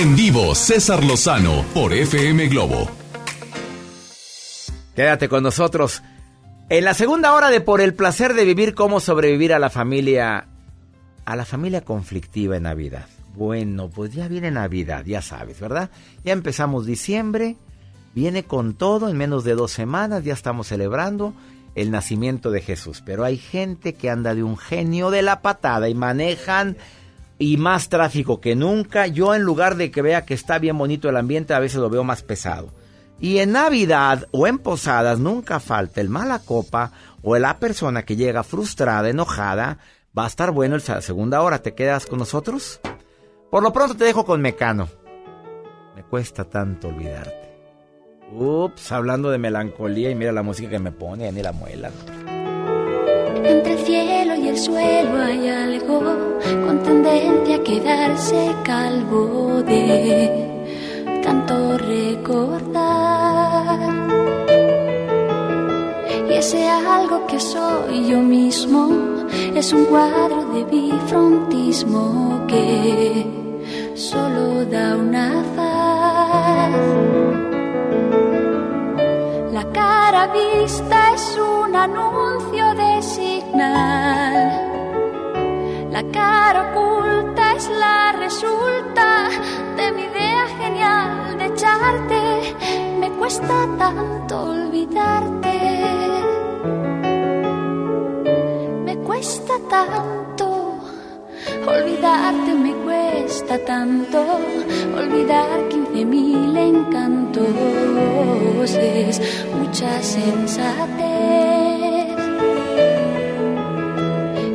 En vivo, César Lozano por FM Globo. Quédate con nosotros. En la segunda hora de Por el placer de vivir, cómo sobrevivir a la familia, a la familia conflictiva en Navidad. Bueno, pues ya viene Navidad, ya sabes, ¿verdad? Ya empezamos diciembre, viene con todo, en menos de dos semanas ya estamos celebrando el nacimiento de Jesús. Pero hay gente que anda de un genio de la patada y manejan y más tráfico que nunca. Yo en lugar de que vea que está bien bonito el ambiente, a veces lo veo más pesado. Y en Navidad o en posadas nunca falta el mala copa o la persona que llega frustrada, enojada. Va a estar bueno la segunda hora. ¿Te quedas con nosotros? Por lo pronto te dejo con Mecano. Me cuesta tanto olvidarte. Ups, hablando de melancolía y mira la música que me pone, ni la muela. Entre el cielo y el suelo hay algo con tendencia a quedarse calvo de tanto recordar. Y ese algo que soy yo mismo es un cuadro de bifrontismo que solo da una faz. La cara vista es un anuncio de signal. La cara oculta es la resulta de mi idea genial de echarte. Me cuesta tanto olvidarte. Me cuesta tanto olvidarte. Me cuesta tanto olvidar quince mil encantos. Es mucha sensatez.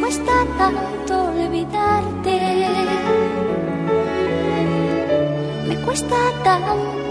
Cuesta tanto olvidarte. Me cuesta tanto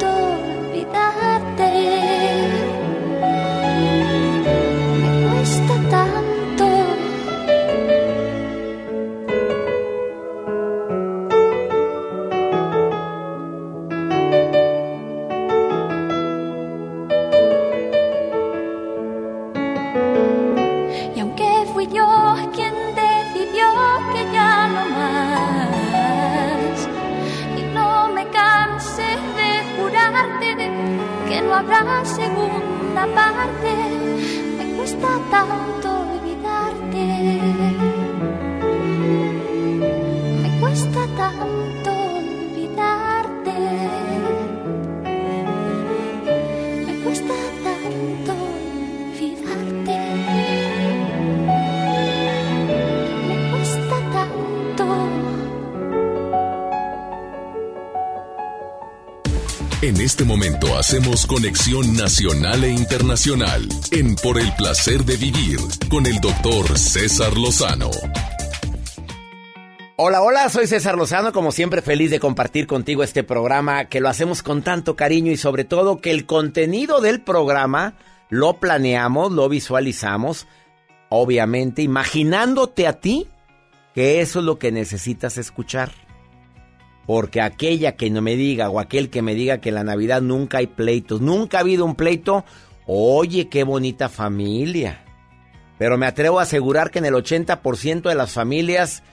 habrá segunda parte, me cuesta tanto En este momento hacemos conexión nacional e internacional en Por el placer de vivir con el doctor César Lozano. Hola, hola, soy César Lozano, como siempre feliz de compartir contigo este programa que lo hacemos con tanto cariño y sobre todo que el contenido del programa lo planeamos, lo visualizamos, obviamente imaginándote a ti que eso es lo que necesitas escuchar. Porque aquella que no me diga o aquel que me diga que en la Navidad nunca hay pleitos, nunca ha habido un pleito, oye, qué bonita familia. Pero me atrevo a asegurar que en el 80% de las familias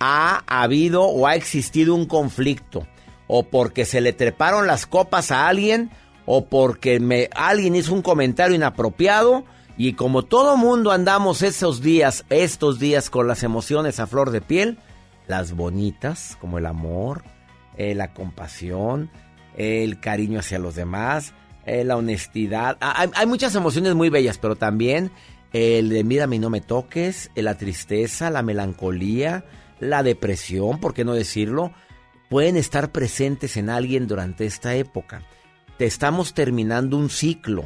ha habido o ha existido un conflicto. O porque se le treparon las copas a alguien, o porque me, alguien hizo un comentario inapropiado. Y como todo mundo andamos esos días, estos días con las emociones a flor de piel, las bonitas, como el amor, eh, la compasión, el cariño hacia los demás, eh, la honestidad. Ah, Hay, muchas emociones muy bellas, pero también el de mírame y no me toques, eh, la tristeza, la melancolía, la depresión, ¿por qué no decirlo? Pueden estar presentes en alguien durante esta época. Te estamos terminando un ciclo.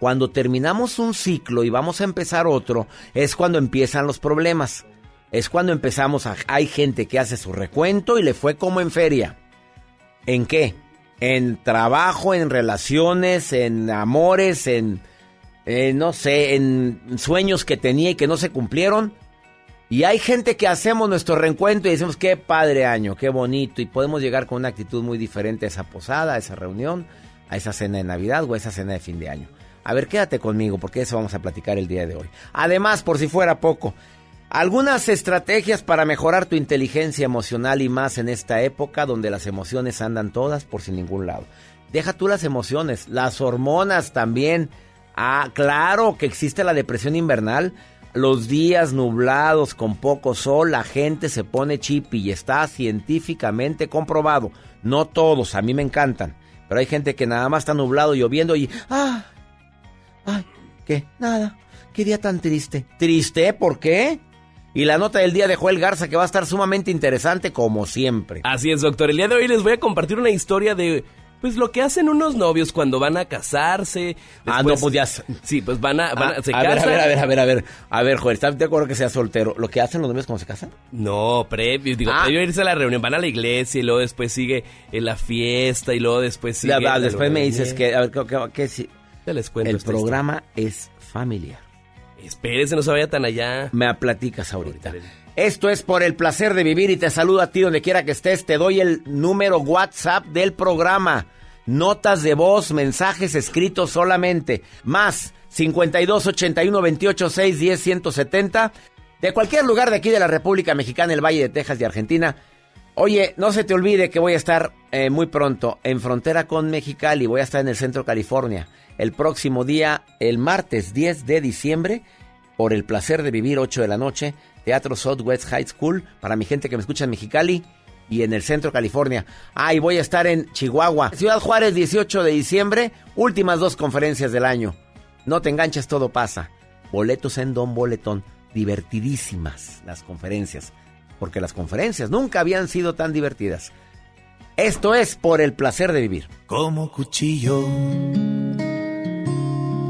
Cuando terminamos un ciclo y vamos a empezar otro, es cuando empiezan los problemas. Es cuando empezamos a... Hay gente que hace su recuento y le fue como en feria. ¿En qué? en trabajo, en relaciones, en amores, en, eh, no sé, en sueños que tenía y que no se cumplieron. Y hay gente que hacemos nuestro reencuentro y decimos, qué padre año, qué bonito, y podemos llegar con una actitud muy diferente a esa posada, a esa reunión, a esa cena de Navidad o a esa cena de fin de año. A ver, quédate conmigo porque eso vamos a platicar el día de hoy. Además, por si fuera poco, algunas estrategias para mejorar tu inteligencia emocional y más en esta época donde las emociones andan todas por sin ningún lado. Deja tú las emociones, las hormonas también. Ah, claro que existe la depresión invernal. Los días nublados con poco sol, la gente se pone chipi y está científicamente comprobado. No todos, a mí me encantan. Pero hay gente que nada más está nublado, lloviendo y... ¡Ah! ¡Ay! ¿Qué? Nada. ¿Qué día tan triste? ¿Triste? ¿Por qué? Y la nota del día de Joel Garza que va a estar sumamente interesante como siempre. Así es, doctor. El día de hoy les voy a compartir una historia de pues lo que hacen unos novios cuando van a casarse. ah, no, pues ya. Sí, pues van a. Van a, Ah, se a ver, a casan. ver, a ver, a ver, a ver. A ver, Joel, ¿estás de acuerdo que sea soltero? ¿Lo que hacen los novios cuando se casan? No, previo, digo, Ah. previo a irse a la reunión, van a la iglesia y luego después sigue en la fiesta y luego después sigue. Va, la después me dices que, a ver, ¿qué, qué- qué si- Ya les cuento El programa es familiar. Espérese, no se vaya tan allá. Me platicas ahorita. Esto es por el placer de vivir y te saludo a ti donde quiera que estés. Te doy el número WhatsApp del programa. Notas de voz, mensajes escritos solamente. Más 52 81 28 6 10 170. De cualquier lugar de aquí de la República Mexicana, el Valle de Texas y Argentina. Oye, no se te olvide que voy a estar eh, muy pronto en frontera con Mexicali. Voy a estar en el centro de California. El próximo día, el martes 10 de diciembre, por el placer de vivir 8 de la noche, Teatro Southwest High School, para mi gente que me escucha en Mexicali y en el centro California. Ah, y voy a estar en Chihuahua. Ciudad Juárez, 18 de diciembre, últimas dos conferencias del año. No te enganches, todo pasa. Boletos en Don Boletón. Divertidísimas las conferencias. Porque las conferencias nunca habían sido tan divertidas. Esto es por el placer de vivir. como cuchillo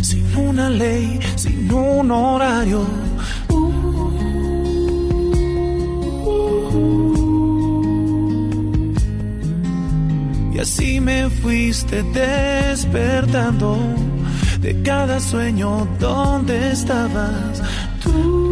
sin una ley, sin un horario. Y así me fuiste despertando de cada sueño donde estabas y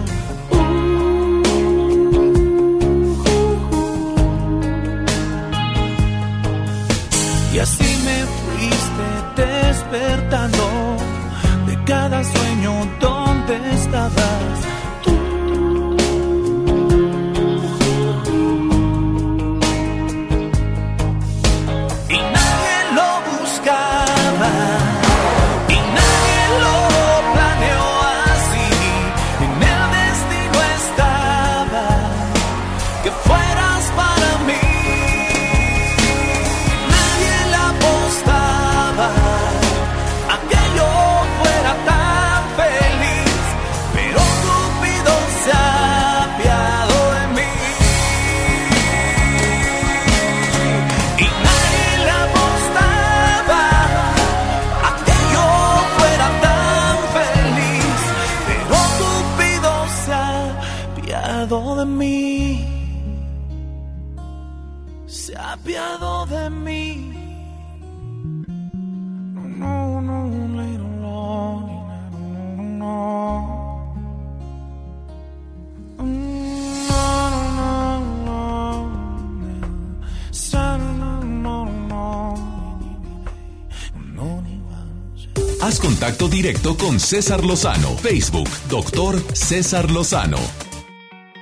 Con César Lozano. Facebook, doctor César Lozano.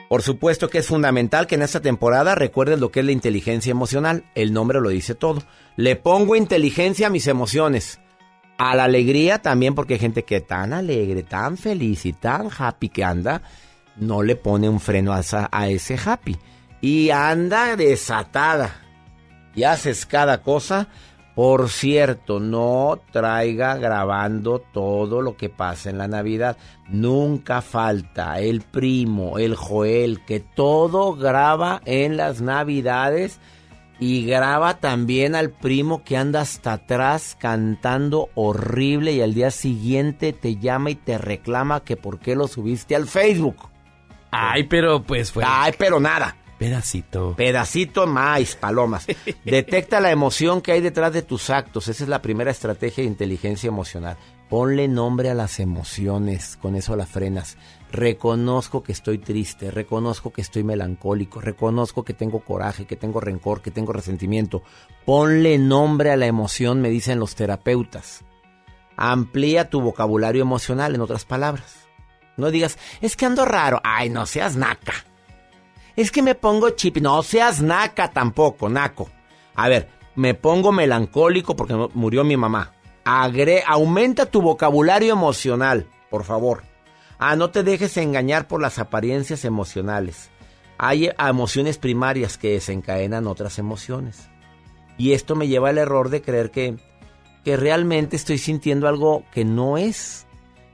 Por supuesto que es fundamental que en esta temporada recuerdes lo que es la inteligencia emocional. El nombre lo dice todo. Le pongo inteligencia a mis emociones. A la alegría también, porque hay gente que tan alegre, tan feliz y tan happy que anda, no le pone un freno a, esa- a ese happy. Y anda desatada. Y haces cada cosa. Por cierto, no traiga grabando todo lo que pasa en la Navidad. Nunca falta el primo, el Joel, que todo graba en las Navidades y graba también al primo que anda hasta atrás cantando horrible y al día siguiente te llama y te reclama que por qué lo subiste al Facebook. Ay, pero pues fue. Ay, pero nada. Pedacito. Pedacito más, palomas. [LAUGHS] Detecta la emoción que hay detrás de tus actos. Esa es la primera estrategia de inteligencia emocional. Ponle nombre a las emociones, con eso la frenas. Reconozco que estoy triste, reconozco que estoy melancólico, reconozco que tengo coraje, que tengo rencor, que tengo resentimiento. Ponle nombre a la emoción, me dicen los terapeutas. Amplía tu vocabulario emocional, en otras palabras. No digas, es que ando raro. Ay, no seas naca. Es que me pongo chip. No seas naca tampoco, naco. A ver, me pongo melancólico porque murió mi mamá. Agre aumenta tu vocabulario emocional, por favor. Ah, no te dejes engañar por las apariencias emocionales. Hay eh, emociones primarias que desencadenan otras emociones. Y esto me lleva al error de creer que, que realmente estoy sintiendo algo que no es.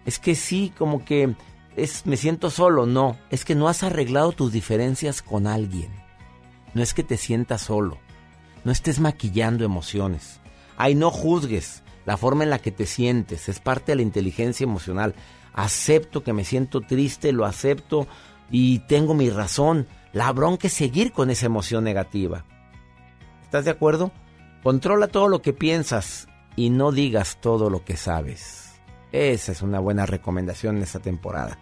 Es que sí, como que es, me siento solo. No, es que no has arreglado tus diferencias con alguien. No es que te sientas solo. No estés maquillando emociones. Ay, no juzgues la forma en la que te sientes. Es parte de la inteligencia emocional. Acepto que me siento triste, lo acepto y tengo mi razón. La bronca es seguir con esa emoción negativa. ¿Estás de acuerdo? Controla todo lo que piensas y no digas todo lo que sabes. Esa es una buena recomendación en esta temporada.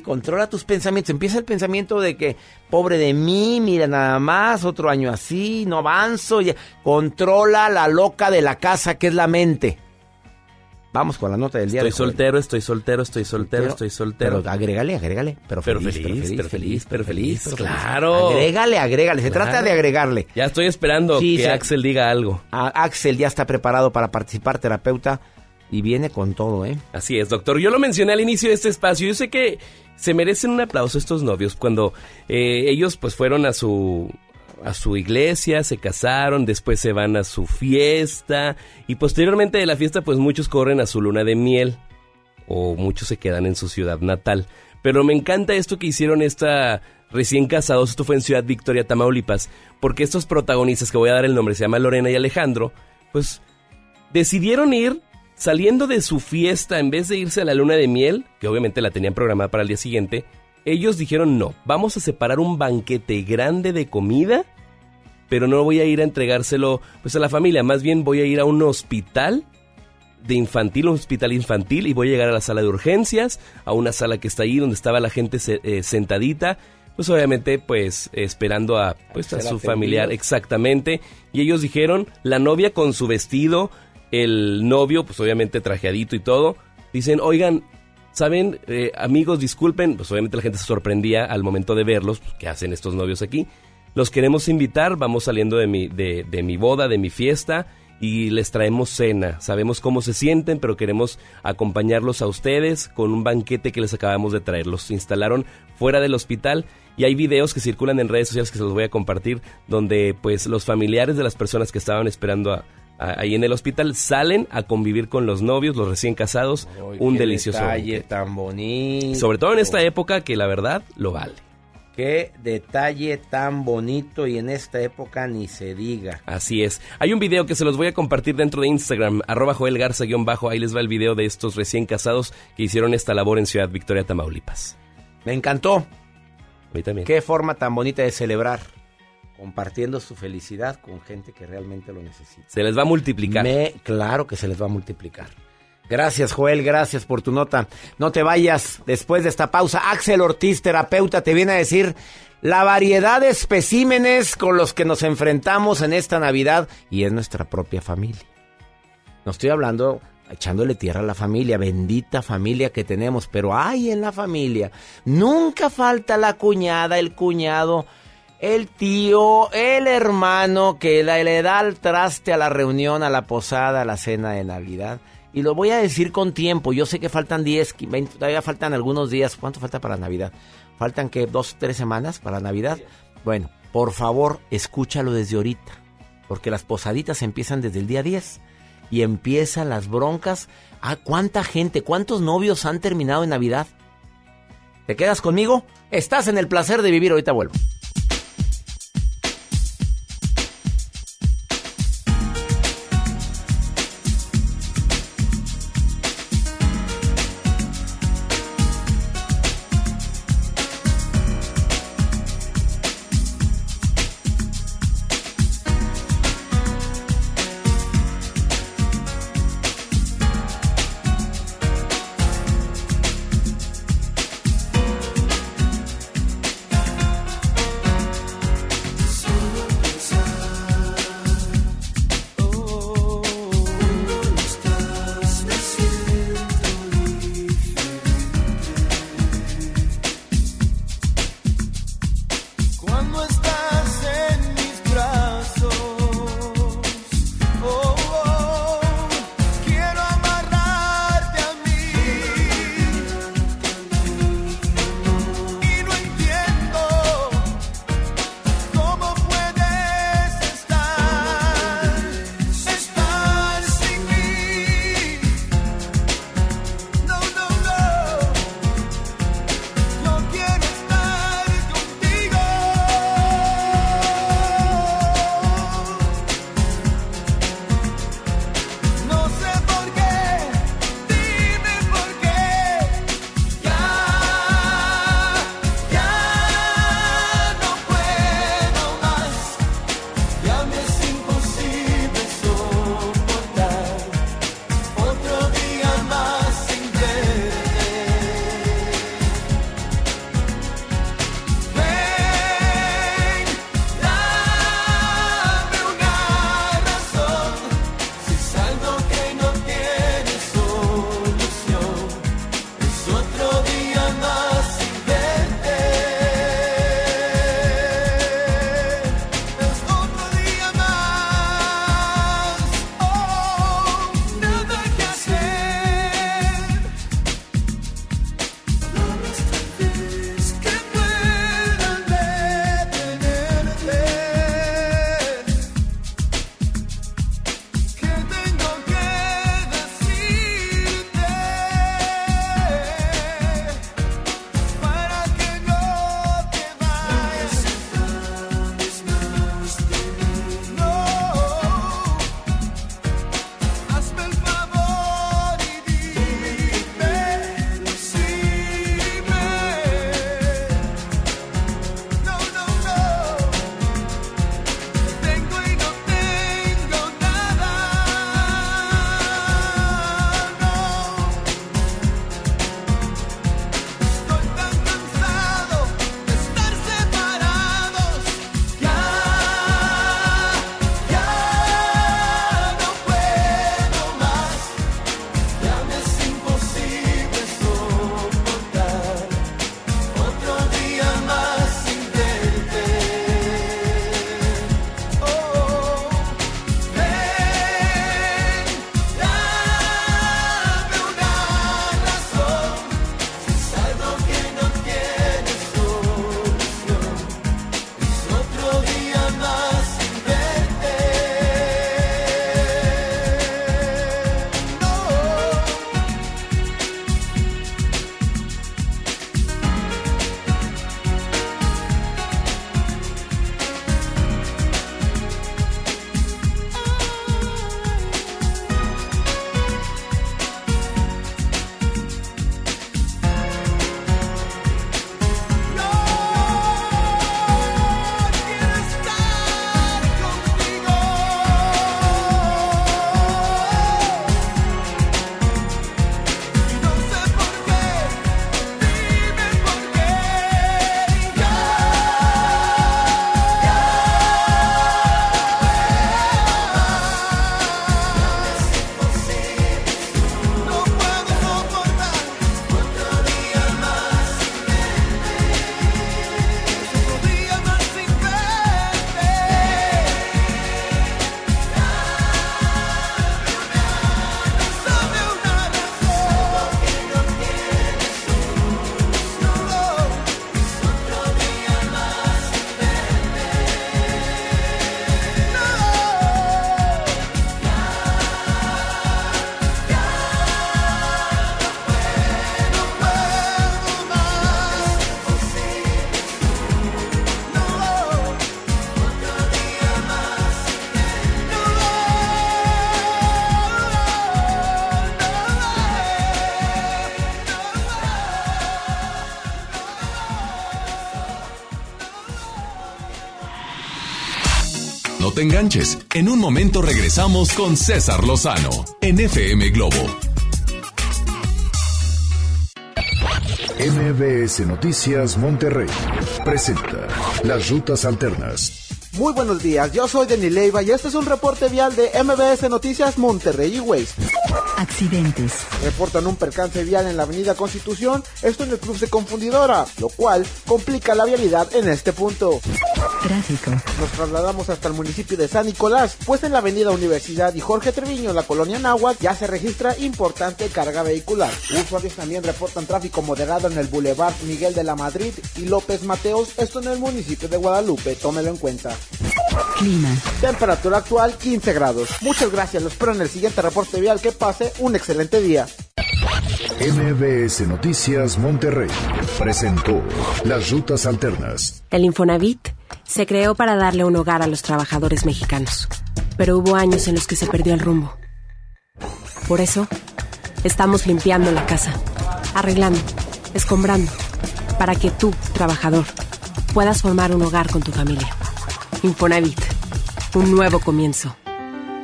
Controla tus pensamientos. Empieza el pensamiento de que, pobre de mí, mira nada más, otro año así, no avanzo. ya". Controla la loca de la casa que es la mente. Vamos con la nota del día. Estoy de soltero, estoy soltero, estoy soltero, estoy soltero. Pero agrégale, agrégale. Pero Pero feliz, feliz, pero feliz, pero feliz, pero claro. Agrégale, agrégale. Se Claro. trata de agregarle. Ya estoy esperando Sí, que Axel diga algo. A- Axel ya está preparado para participar, terapeuta, y viene con todo, ¿eh? Así es, doctor. Yo lo mencioné al inicio de este espacio. Yo sé que se merecen un aplauso estos novios cuando eh, ellos pues fueron a su a su iglesia, se casaron, después se van a su fiesta y posteriormente de la fiesta pues muchos corren a su luna de miel o muchos se quedan en su ciudad natal. Pero me encanta esto que hicieron esta recién casados, esto fue en Ciudad Victoria, Tamaulipas, porque estos protagonistas que voy a dar el nombre, se llama Lorena y Alejandro, pues decidieron ir saliendo de su fiesta en vez de irse a la luna de miel, que obviamente la tenían programada para el día siguiente, ellos dijeron no, vamos a separar un banquete grande de comida, pero no voy a ir a entregárselo pues a la familia, más bien voy a ir a un hospital de infantil, un hospital infantil, y voy a llegar a la sala de urgencias, a una sala que está ahí donde estaba la gente se- eh, sentadita, pues obviamente pues esperando a pues a su familiar exactamente, y ellos dijeron, la novia con su vestido, el novio pues obviamente trajeadito y todo, dicen, oigan, saben, Eh, amigos, disculpen, pues obviamente la gente se sorprendía al momento de verlos, pues, ¿qué hacen estos novios aquí? Los queremos invitar, vamos saliendo de mi, de, de mi boda, de mi fiesta, y les traemos cena. Sabemos cómo se sienten, pero queremos acompañarlos a ustedes con un banquete que les acabamos de traer. Los instalaron fuera del hospital y hay videos que circulan en redes sociales que se los voy a compartir, donde pues los familiares de las personas que estaban esperando a- a- ahí en el hospital salen a convivir con los novios, los recién casados, un Qué delicioso detalle banquete. tan bonito. Sobre todo en esta época que la verdad lo vale. Qué detalle tan bonito y en esta época ni se diga. Así es. Hay un video que se los voy a compartir dentro de Instagram, arroba Joel Garza guion bajo. Ahí les va el video de estos recién casados que hicieron esta labor en Ciudad Victoria, Tamaulipas. Me encantó. A mí también. Qué forma tan bonita de celebrar compartiendo su felicidad con gente que realmente lo necesita. Se les va a multiplicar. Me, claro que se les va a multiplicar. Gracias, Joel, gracias por tu nota. No te vayas después de esta pausa. Axel Ortiz, terapeuta, te viene a decir la variedad de especímenes con los que nos enfrentamos en esta Navidad y en nuestra propia familia. No estoy hablando echándole tierra a la familia, bendita familia que tenemos, pero hay en la familia. Nunca falta la cuñada, el cuñado, el tío, el hermano que le da el traste a la reunión, a la posada, a la cena de Navidad. Y lo voy a decir con tiempo. Yo sé que faltan 10, 20, todavía faltan algunos días. ¿Cuánto falta para Navidad? Faltan que dos, tres semanas para Navidad. Bueno, por favor, escúchalo desde ahorita. Porque las posaditas empiezan desde el día 10. Y empiezan las broncas. ¿A cuánta gente, cuántos novios han terminado en Navidad? ¿Te quedas conmigo? Estás en el placer de vivir. Ahorita vuelvo. Te enganches. En un momento regresamos con César Lozano en FM Globo. MBS Noticias Monterrey presenta Las Rutas Alternas. Muy buenos días, yo soy Denis Leiva y este es un reporte vial de MBS Noticias Monterrey y Waze. Accidentes. Reportan un percance vial en la avenida Constitución, esto en el cruce Confundidora, lo cual complica la vialidad en este punto. Tráfico. Nos trasladamos hasta el municipio de San Nicolás, pues en la avenida Universidad y Jorge Treviño, en la colonia Náhuatl, ya se registra importante carga vehicular. Usuarios también reportan tráfico moderado en el Boulevard Miguel de la Madrid y López Mateos, esto en el municipio de Guadalupe, tómelo en cuenta. Clima. Temperatura actual 15 grados. Muchas gracias, los espero en el siguiente reporte vial. Que pase un excelente día. MBS Noticias Monterrey presentó Las Rutas Alternas. El Infonavit se creó para darle un hogar a los trabajadores mexicanos, pero hubo años en los que se perdió el rumbo. Por eso, estamos limpiando la casa, arreglando, escombrando, para que tú, trabajador, puedas formar un hogar con tu familia. Infonavit, un nuevo comienzo.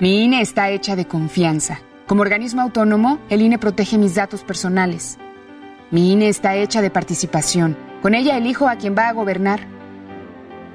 Mi INE está hecha de confianza. Como organismo autónomo, el INE protege mis datos personales. Mi INE está hecha de participación. Con ella elijo a quien va a gobernar.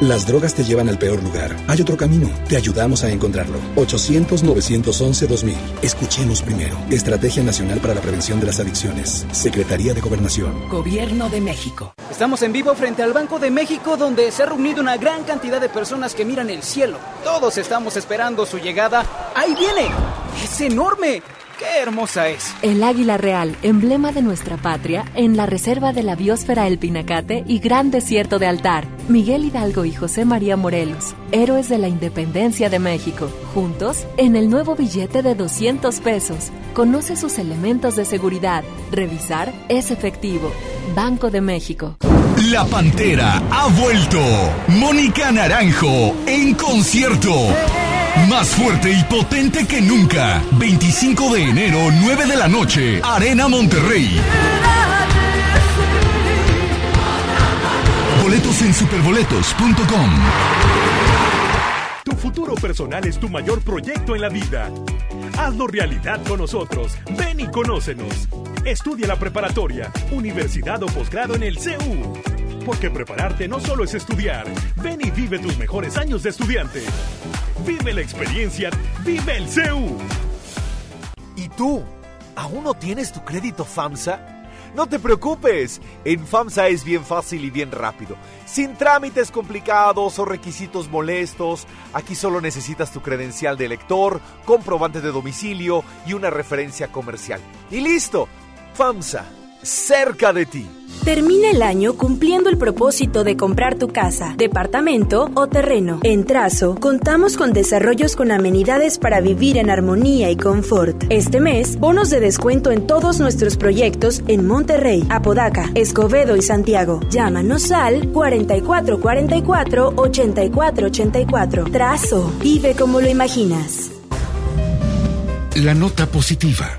Las drogas te llevan al peor lugar. Hay otro camino. Te ayudamos a encontrarlo. 800-911-2000. Escuchemos primero. Estrategia Nacional para la Prevención de las Adicciones. Secretaría de Gobernación. Gobierno de México. Estamos en vivo frente al Banco de México donde se ha reunido una gran cantidad de personas que miran el cielo. Todos estamos esperando su llegada. ¡Ahí viene! ¡Es enorme! ¡Qué hermosa es! El águila real, emblema de nuestra patria, en la reserva de la biosfera El Pinacate y Gran Desierto de Altar. Miguel Hidalgo y José María Morelos, héroes de la independencia de México. Juntos, en el nuevo billete de 200 pesos. Conoce sus elementos de seguridad. Revisar es efectivo. Banco de México. La Pantera ha vuelto. Mónica Naranjo en concierto. Más fuerte y potente que nunca. 25 de enero, 9 de la noche. Arena Monterrey. Boletos en superboletos.com. Tu futuro personal es tu mayor proyecto en la vida. Hazlo realidad con nosotros. Ven y conócenos. Estudia la preparatoria, universidad o posgrado en el CEU. Porque prepararte no solo es estudiar. Ven y vive tus mejores años de estudiante. Vive la experiencia. Vive el CEU. ¿Y tú? ¿Aún no tienes tu crédito FAMSA? No te preocupes, en FAMSA es bien fácil y bien rápido. Sin trámites complicados o requisitos molestos, aquí solo necesitas tu credencial de lector, comprobante de domicilio y una referencia comercial. Y listo, FAMSA, cerca de ti. Termina el año cumpliendo el propósito de comprar tu casa, departamento o terreno. En Trazo, contamos con desarrollos con amenidades para vivir en armonía y confort. Este mes, bonos de descuento en todos nuestros proyectos en Monterrey, Apodaca, Escobedo y Santiago. Llámanos al 4444-8484. Trazo, vive como lo imaginas. La nota positiva.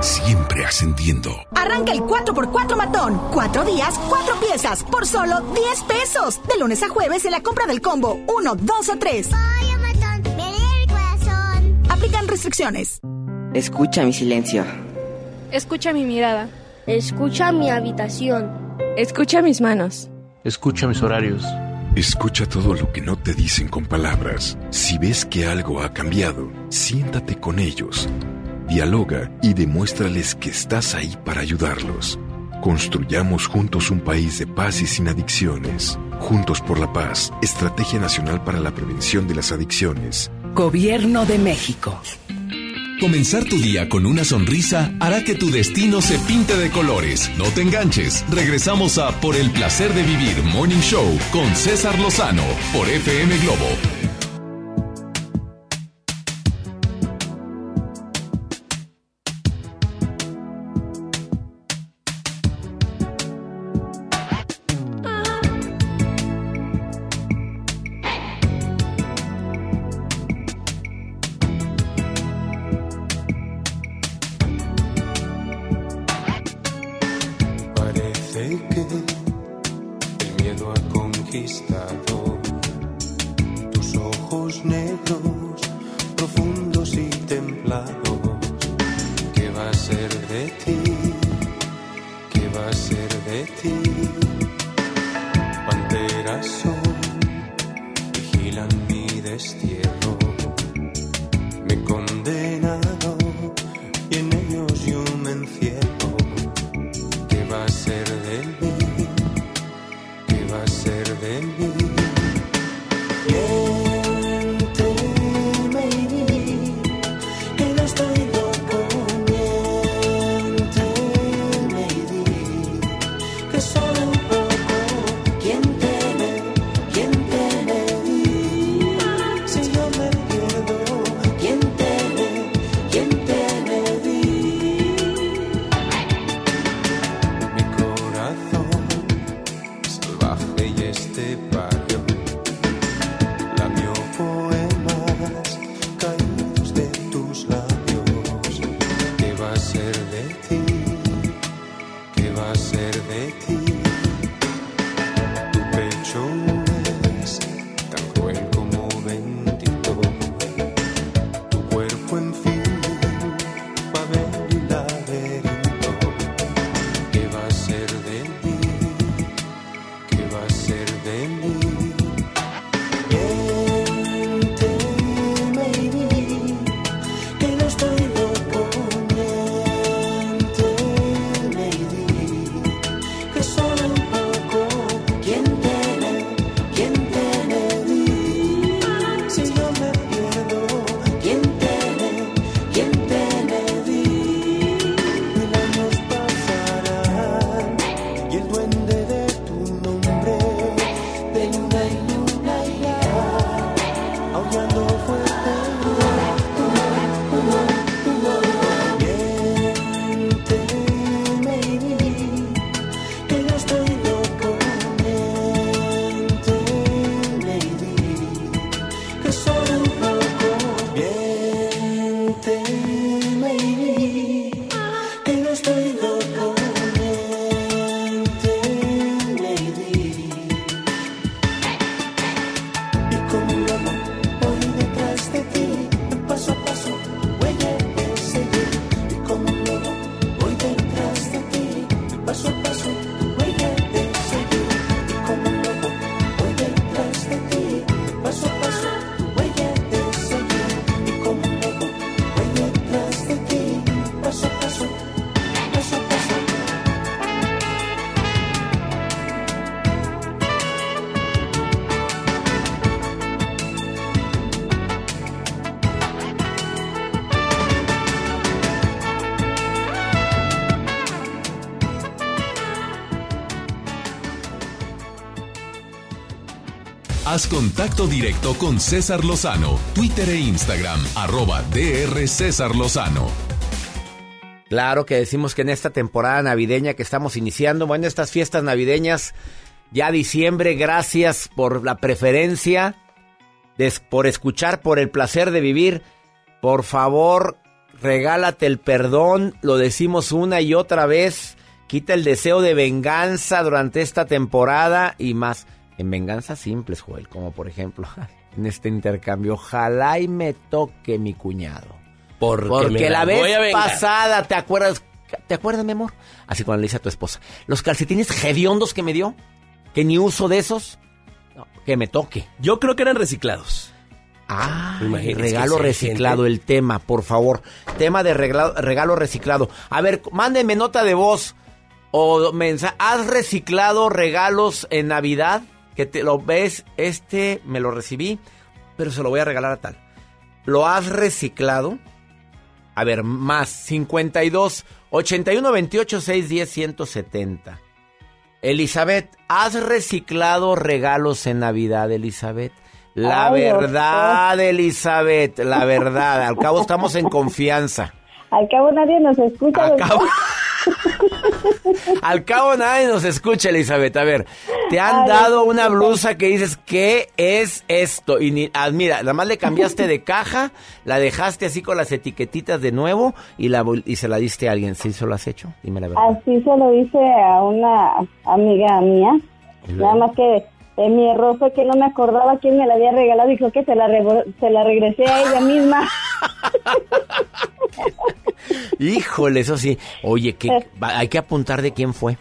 Siempre ascendiendo. Arranca el 4x4 matón. Cuatro días, cuatro piezas. Por solo 10 pesos. De lunes a jueves en la compra del combo 1, 2 o 3. Aplican restricciones. Escucha mi silencio. Escucha mi mirada. Escucha mi habitación. Escucha mis manos. Escucha mis horarios. Escucha todo lo que no te dicen con palabras. Si ves que algo ha cambiado, siéntate con ellos dialoga y demuéstrales que estás ahí para ayudarlos. Construyamos juntos un país de paz y sin adicciones. Juntos por la paz, Estrategia Nacional para la Prevención de las Adicciones. Gobierno de México. Comenzar tu día con una sonrisa hará que tu destino se pinte de colores. No te enganches. Regresamos a Por el placer de vivir Morning Show con César Lozano por FM Globo Eu a. Contacto directo con César Lozano, Twitter e Instagram, arroba DR César Lozano. Claro que decimos que en esta temporada navideña que estamos iniciando, bueno, estas fiestas navideñas, ya diciembre, gracias por la preferencia, por escuchar, por el placer de vivir. Por favor, regálate el perdón, lo decimos una y otra vez, quita el deseo de venganza durante esta temporada y más. En venganzas simples, Joel, como por ejemplo [LAUGHS] en este intercambio. Ojalá y me toque mi cuñado. Porque, la vez pasada, ¿te acuerdas? ¿Te acuerdas, mi amor? Así cuando le dice a tu esposa, los calcetines hediondos que me dio, que ni uso de esos, no, que me toque. Yo creo que eran reciclados. Ah, regalo reciclado, gente- el tema, por favor. Tema de regalo reciclado. A ver, mándenme nota de voz o mensaje. ¿Has reciclado regalos en Navidad? Que te lo ves, este me lo recibí, pero se lo voy a regalar a tal. ¿Lo has reciclado? A ver, más 52 81 28 610 170. Elizabeth, ¿has reciclado regalos en Navidad, Elizabeth? La Ay, verdad, Elizabeth, la verdad. Al cabo estamos en confianza. Al cabo nadie nos escucha. Al cabo, [LAUGHS] al cabo nadie nos escucha, Elizabeth. A ver, te han Ay, dado una blusa que dices, ¿qué es esto? Y ni, ah, mira, nada más le cambiaste de caja, la dejaste así con las etiquetitas de nuevo y, la, y se la diste a alguien. ¿Sí se lo has hecho? Dime la verdad. Así se lo hice a una amiga mía. Nada más que eh, mi error fue que no me acordaba quién me la había regalado y creo que se la, se la regresé a ella misma. [LAUGHS] Híjole, eso sí. Oye, que va- hay que apuntar de quién fue.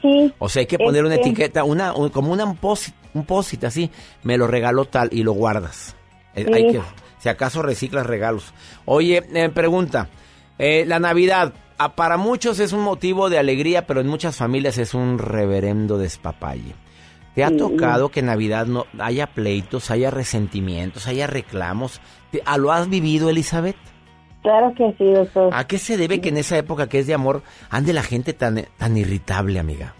Sí. O sea, hay que poner una Este- etiqueta, una, un- como una, un post, un post así. Me lo regaló tal y lo guardas. Eh, Sí. Hay que, si acaso reciclas regalos. Oye, eh, pregunta. eh, la Navidad, ah, para muchos es un motivo de alegría, pero en muchas familias es un reverendo despapalle. ¿Te ha Sí. tocado que en Navidad no haya pleitos, haya resentimientos, haya reclamos? ¿Te- ah, ¿Lo has vivido, Elizabeth? Claro que sí, doctor. ¿A qué se debe que en esa época que es de amor ande la gente tan, tan irritable, amiga?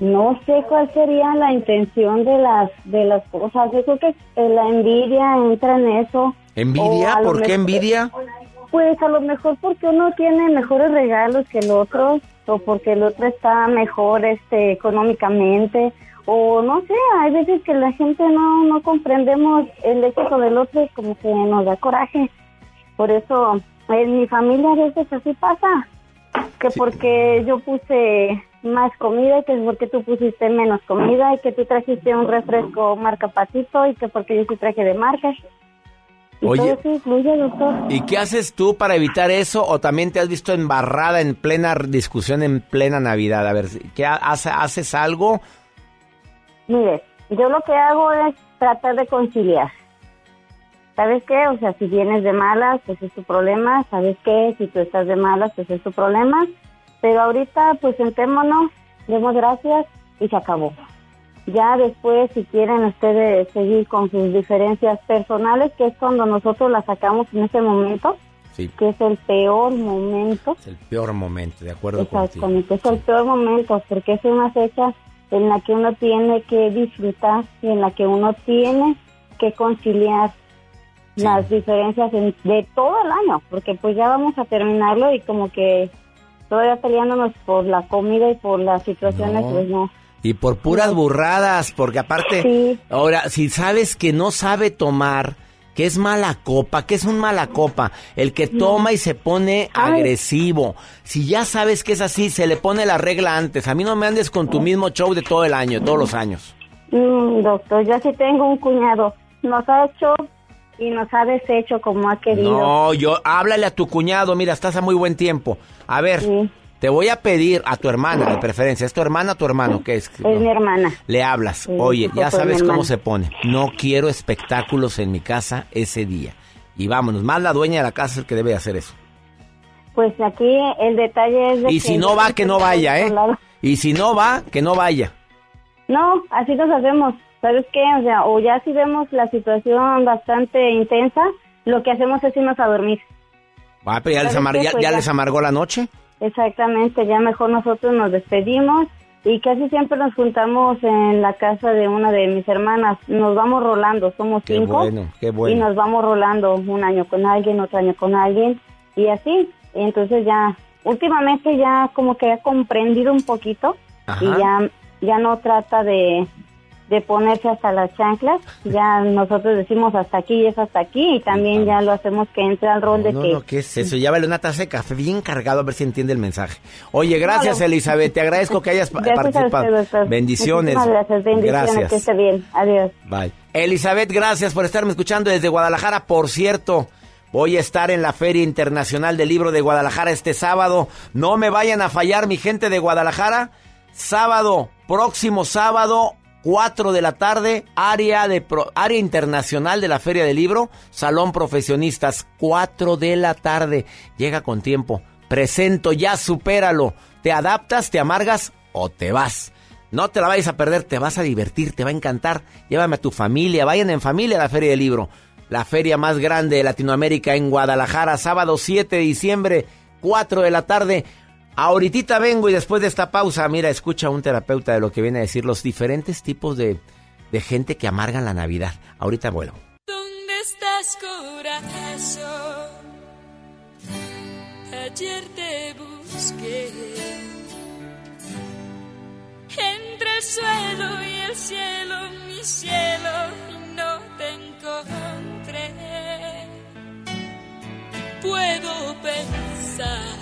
No sé cuál sería la intención de las de las cosas. Yo creo que eh, la envidia entra en eso. ¿Envidia? ¿Por qué mejor- envidia? Pues a lo mejor porque uno tiene mejores regalos que el otro o porque el otro está mejor este económicamente o no sé, hay veces que la gente no no comprendemos el éxito del otro y como que nos da coraje. Por eso en mi familia a veces así pasa, que porque yo puse más comida y que porque tú pusiste menos comida y que tú trajiste un refresco marca Patito y que porque yo sí traje de marca. Y Oye. todo eso influye, doctor. ¿Y qué haces tú para evitar eso? ¿O también te has visto embarrada en plena discusión en plena Navidad? A ver, ¿qué ha- hace- haces algo? Mire, yo lo que hago es tratar de conciliar. ¿Sabes qué? O sea, si vienes de malas, pues es tu problema. ¿Sabes qué? Si tú estás de malas, pues es tu problema. Pero ahorita, pues sentémonos, demos gracias y se acabó. Ya después, si quieren ustedes seguir con sus diferencias personales, que es cuando nosotros las sacamos en ese momento, Sí. que es el peor momento, Es el peor momento, de acuerdo contigo. Es el peor momento porque es una fecha en la que uno tiene que disfrutar y en la que uno tiene que conciliar las diferencias en- de todo el año, porque pues ya vamos a terminarlo y como que todavía peleándonos por la comida y por las situaciones, No. pues no. Y por puras burradas, porque aparte, Sí. ahora, si sabes que no sabe tomar, que es mala copa, que es un mala copa, el que toma y se pone Ay. agresivo, si ya sabes que es así, se le pone la regla antes. A mí no me andes con tu mismo show de todo el año, todos los años. Mm, doctor, yo sí tengo un cuñado, nos ha hecho y nos ha deshecho como ha querido. No, yo, háblale a tu cuñado, mira, estás a muy buen tiempo. A ver, te voy a pedir a tu hermana, de preferencia, ¿es tu hermana o tu hermano? ¿Qué es? Es mi hermana. Le hablas, oye, ya sabes cómo se pone. No quiero espectáculos en mi casa ese día. Y vámonos, más la dueña de la casa es el que debe hacer eso. Pues aquí el detalle es de Y si no va, que no vaya, ¿eh? Y si no va, que no vaya. No, así nos hacemos. ¿Sabes qué? O sea, o ya si vemos la situación bastante intensa, lo que hacemos es irnos a dormir. Va, pero ya les, ¿Sabes amar- ya- Pues ya ya. les amargó la noche. Exactamente, ya mejor nosotros nos despedimos y casi siempre nos juntamos en la casa de una de mis hermanas. Nos vamos rolando, somos Qué cinco. bueno, qué Y bueno. nos vamos rolando un año con alguien, otro año con alguien y así. Entonces ya, últimamente ya como que he comprendido un poquito Ajá. y ya, ya no trata de, de ponerse hasta las chanclas. Ya nosotros decimos hasta aquí y es hasta aquí y también ya lo hacemos que entre al rol de No, que... no, ¿qué es eso? Llévale una taza de café bien cargado a ver si entiende el mensaje. Oye, gracias No, Elizabeth, te agradezco que hayas pa- Gracias a participado. usted. Bendiciones. Gracias, bendiciones, Gracias. que esté bien. Adiós. Bye. Elizabeth, gracias por estarme escuchando desde Guadalajara. Por cierto, voy a estar en la Feria Internacional del Libro de Guadalajara este sábado. No me vayan a fallar, mi gente de Guadalajara. Sábado, próximo sábado, 4 de la tarde, área, de pro- área internacional de la Feria del Libro, Salón Profesionistas, 4 de la tarde. Llega con tiempo. Presento, ya supéralo. ¿Te adaptas, te amargas o te vas? No te la vayas a perder, te vas a divertir, te va a encantar. Llévame a tu familia, vayan en familia a la Feria del Libro. La feria más grande de Latinoamérica en Guadalajara, sábado 7 de diciembre, 4 de la tarde. Ahorita vengo y después de esta pausa, mira, escucha a un terapeuta de lo que viene a decir los diferentes tipos de, de gente que amargan la Navidad. Ahorita vuelvo. ¿Dónde estás, corazón? Ayer te busqué entre el suelo y el cielo, mi cielo, no te encontré. Puedo pensar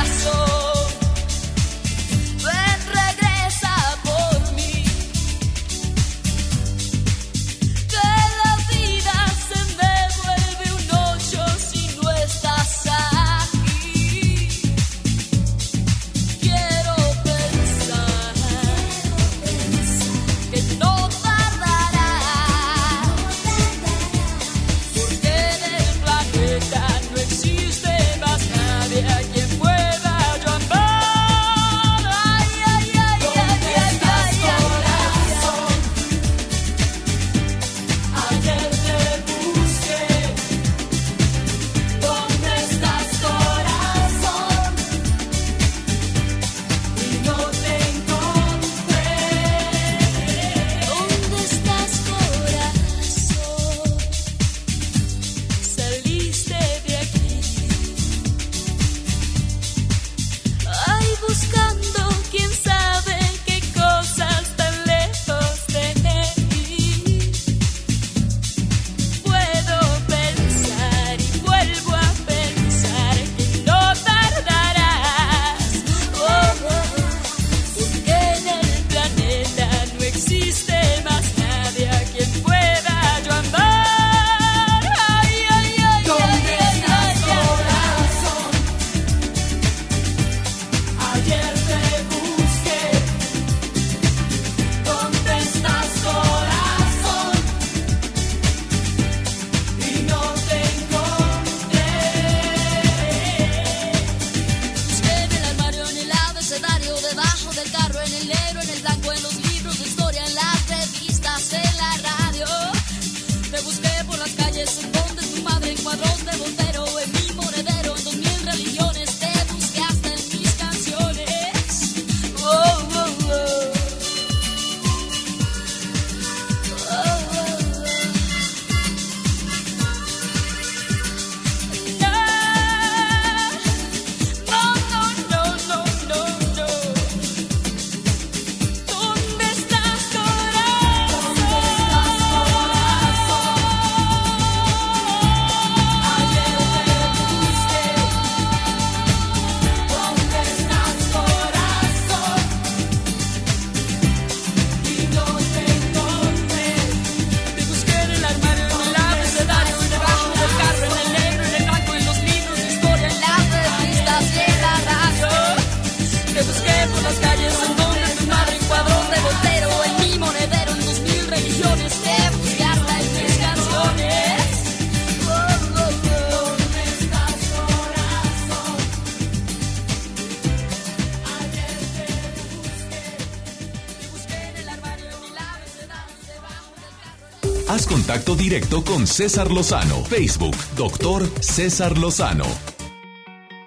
Directo con César Lozano. Facebook, doctor César Lozano.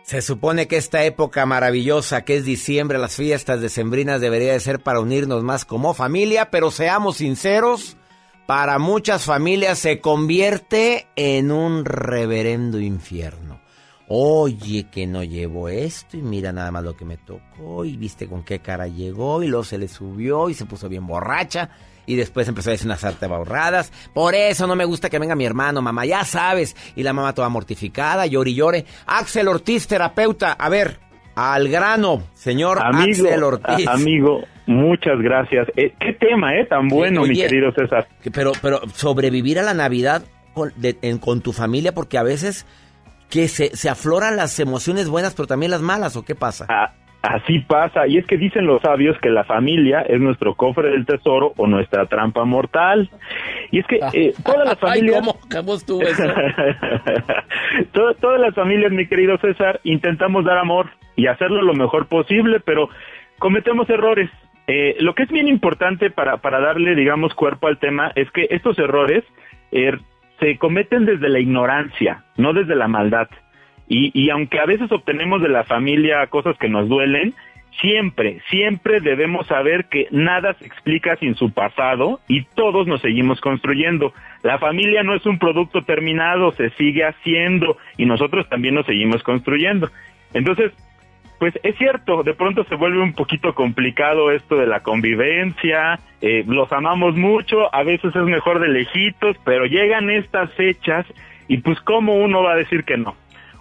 Se supone que esta época maravillosa que es diciembre, las fiestas decembrinas debería de ser para unirnos más como familia, pero seamos sinceros, para muchas familias se convierte en un reverendo infierno. Oye, que no llevo esto y mira nada más lo que me tocó y viste con qué cara llegó y luego se le subió y se puso bien borracha y después empezó a decir unas borradas. Por eso no me gusta que venga mi hermano, mamá, ya sabes. Y la mamá toda mortificada, llore y llore. Axel Ortiz, terapeuta, a ver, al grano, señor amigo, Axel Ortiz. amigo, muchas gracias. Eh, qué tema, ¿eh? Tan bueno, mi querido César. Pero, pero sobrevivir a la Navidad con, de- en- con tu familia, porque a veces que se, se afloran las emociones buenas, pero también las malas, ¿o qué pasa? Ah, así pasa. Y es que dicen los sabios que la familia es nuestro cofre del tesoro o nuestra trampa mortal. Y es que [LAUGHS] eh, todas las Ay, familias... ¿cómo? ¿Cómo estuvo [LAUGHS] eso? To- todas las familias, mi querido César, intentamos dar amor y hacerlo lo mejor posible, pero cometemos errores. Eh, lo que es bien importante para, para darle, digamos, cuerpo al tema es que estos errores eh, se cometen desde la ignorancia, no desde la maldad. Y, y aunque a veces obtenemos de la familia cosas que nos duelen, siempre, siempre debemos saber que nada se explica sin su pasado y todos nos seguimos construyendo. La familia no es un producto terminado, se sigue haciendo y nosotros también nos seguimos construyendo. Entonces, pues es cierto, de pronto se vuelve un poquito complicado esto de la convivencia, eh, los amamos mucho, a veces es mejor de lejitos, pero llegan estas fechas y pues cómo uno va a decir que no.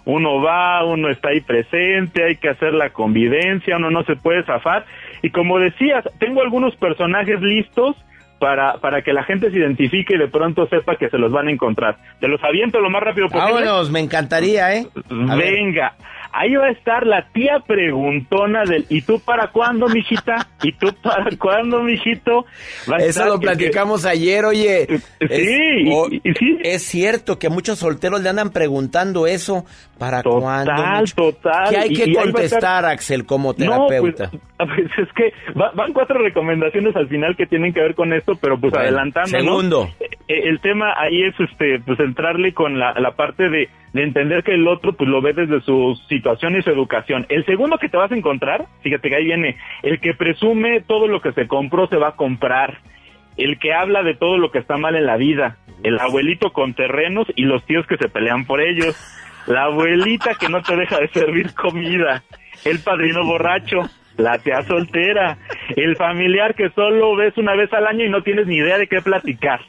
Uno va, uno está ahí presente, hay que hacer la convivencia, uno no se puede zafar. Y como decías, tengo algunos personajes listos para, para que la gente se identifique y de pronto sepa que se los van a encontrar. Te los aviento lo más rápido posible. Vámonos, me encantaría, ¿eh? A ver. Ahí va a estar la tía preguntona del ¿y tú para cuándo, mijita? ¿Y tú para cuándo, mijito? Va a Eso estar lo que- platicamos ayer, oye. Sí, o- y- y sí. es cierto que muchos solteros le andan preguntando eso. ¿Para cuándo? Total, mucho? total. ¿Qué hay que y contestar, estar- Axel, como No, terapeuta? pues, [LAUGHS] pues, es que va- van cuatro recomendaciones al final que tienen que ver con esto, pero pues Bueno, adelantando. ¿no? segundo. Eh, el tema ahí es este pues entrarle con la, la parte de, de entender que el otro pues lo ve desde su situación y su educación. El segundo que te vas a encontrar, fíjate que ahí viene, el que presume todo lo que se compró se va a comprar. El que habla de todo lo que está mal en la vida, el abuelito con terrenos y los tíos que se pelean por ellos, la abuelita que no te deja de servir comida, el padrino borracho, la tía soltera, el familiar que solo ves una vez al año y no tienes ni idea de qué platicar,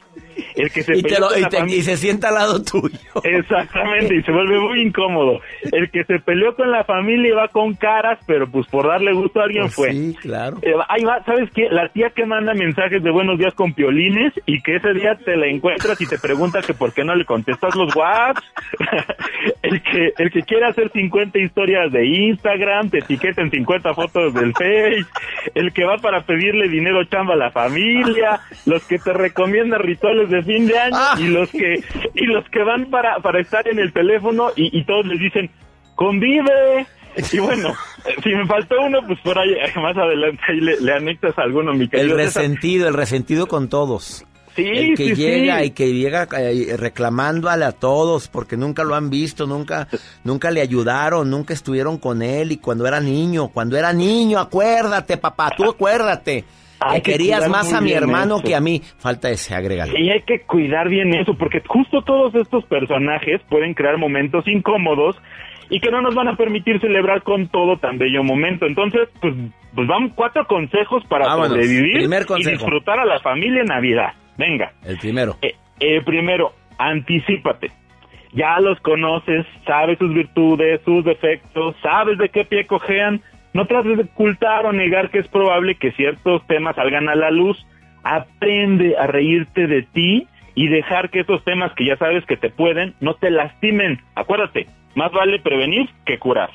el que se Y, te peleó lo- con y te- y se sienta al lado tuyo. Exactamente, y se vuelve muy incómodo. El que se peleó con la familia y va con caras, pero pues por darle gusto a alguien Pues fue. sí, claro. Eh, ahí va, ¿sabes qué? La tía que manda mensajes de buenos días con piolines y que ese día te la encuentras y te pregunta que por qué no le contestas los WhatsApp. [LAUGHS] el que el que quiere hacer 50 historias de Instagram, te etiqueta en 50 fotos del Face. El que va para pedirle dinero chamba a la familia. Los que te recomiendan rituales de fin de año y los que y los que van para, para estar en el teléfono y, y todos les dicen, convive. Y bueno, si me faltó uno, pues por ahí más adelante ahí le, le anexas alguno, mi El querido César. resentido, el resentido con todos. Sí, el que sí, llega sí. y que llega eh, reclamándole a todos porque nunca lo han visto, nunca, nunca le ayudaron, nunca estuvieron con él y cuando era niño, cuando era niño, acuérdate, papá, tú acuérdate. Hay que que querías más a mi hermano eso. que a mí. Falta ese, agrégale. Y hay que cuidar bien eso, porque justo todos estos personajes pueden crear momentos incómodos y que no nos van a permitir celebrar con todo tan bello momento. Entonces, pues, pues vamos cuatro consejos para Vámonos. sobrevivir y disfrutar a la familia en Navidad. Venga. El primero. Eh, eh, primero, anticípate. Ya los conoces, sabes sus virtudes, sus defectos, sabes de qué pie cojean. No trates de ocultar o negar que es probable que ciertos temas salgan a la luz. Aprende a reírte de ti y dejar que esos temas que ya sabes que te pueden no te lastimen. Acuérdate, más vale prevenir que curar.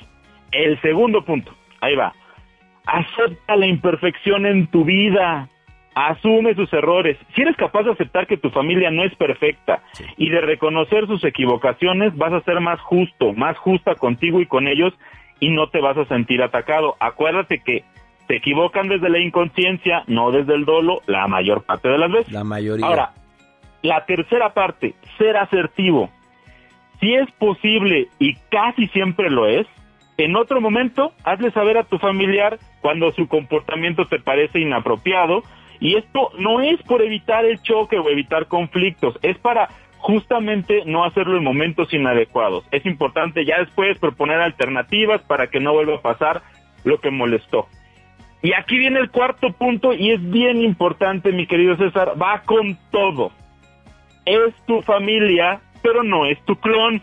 El segundo punto, ahí va. Acepta la imperfección en tu vida. Asume sus errores. Si eres capaz de aceptar que tu familia no es perfecta y de reconocer sus equivocaciones, vas a ser más justo, más justa contigo y con ellos y no te vas a sentir atacado. Acuérdate que se equivocan desde la inconsciencia, no desde el dolo, la mayor parte de las veces. La mayoría. Ahora, la tercera parte, ser asertivo. Si es posible y casi siempre lo es, En otro momento, hazle saber a tu familiar cuando su comportamiento te parece inapropiado. Y esto no es por evitar el choque o evitar conflictos, es para justamente no hacerlo en momentos inadecuados. Es importante ya después proponer alternativas para que no vuelva a pasar lo que molestó. Y aquí viene el cuarto punto y es bien importante, mi querido César, va con todo. Es tu familia, pero no es tu clon.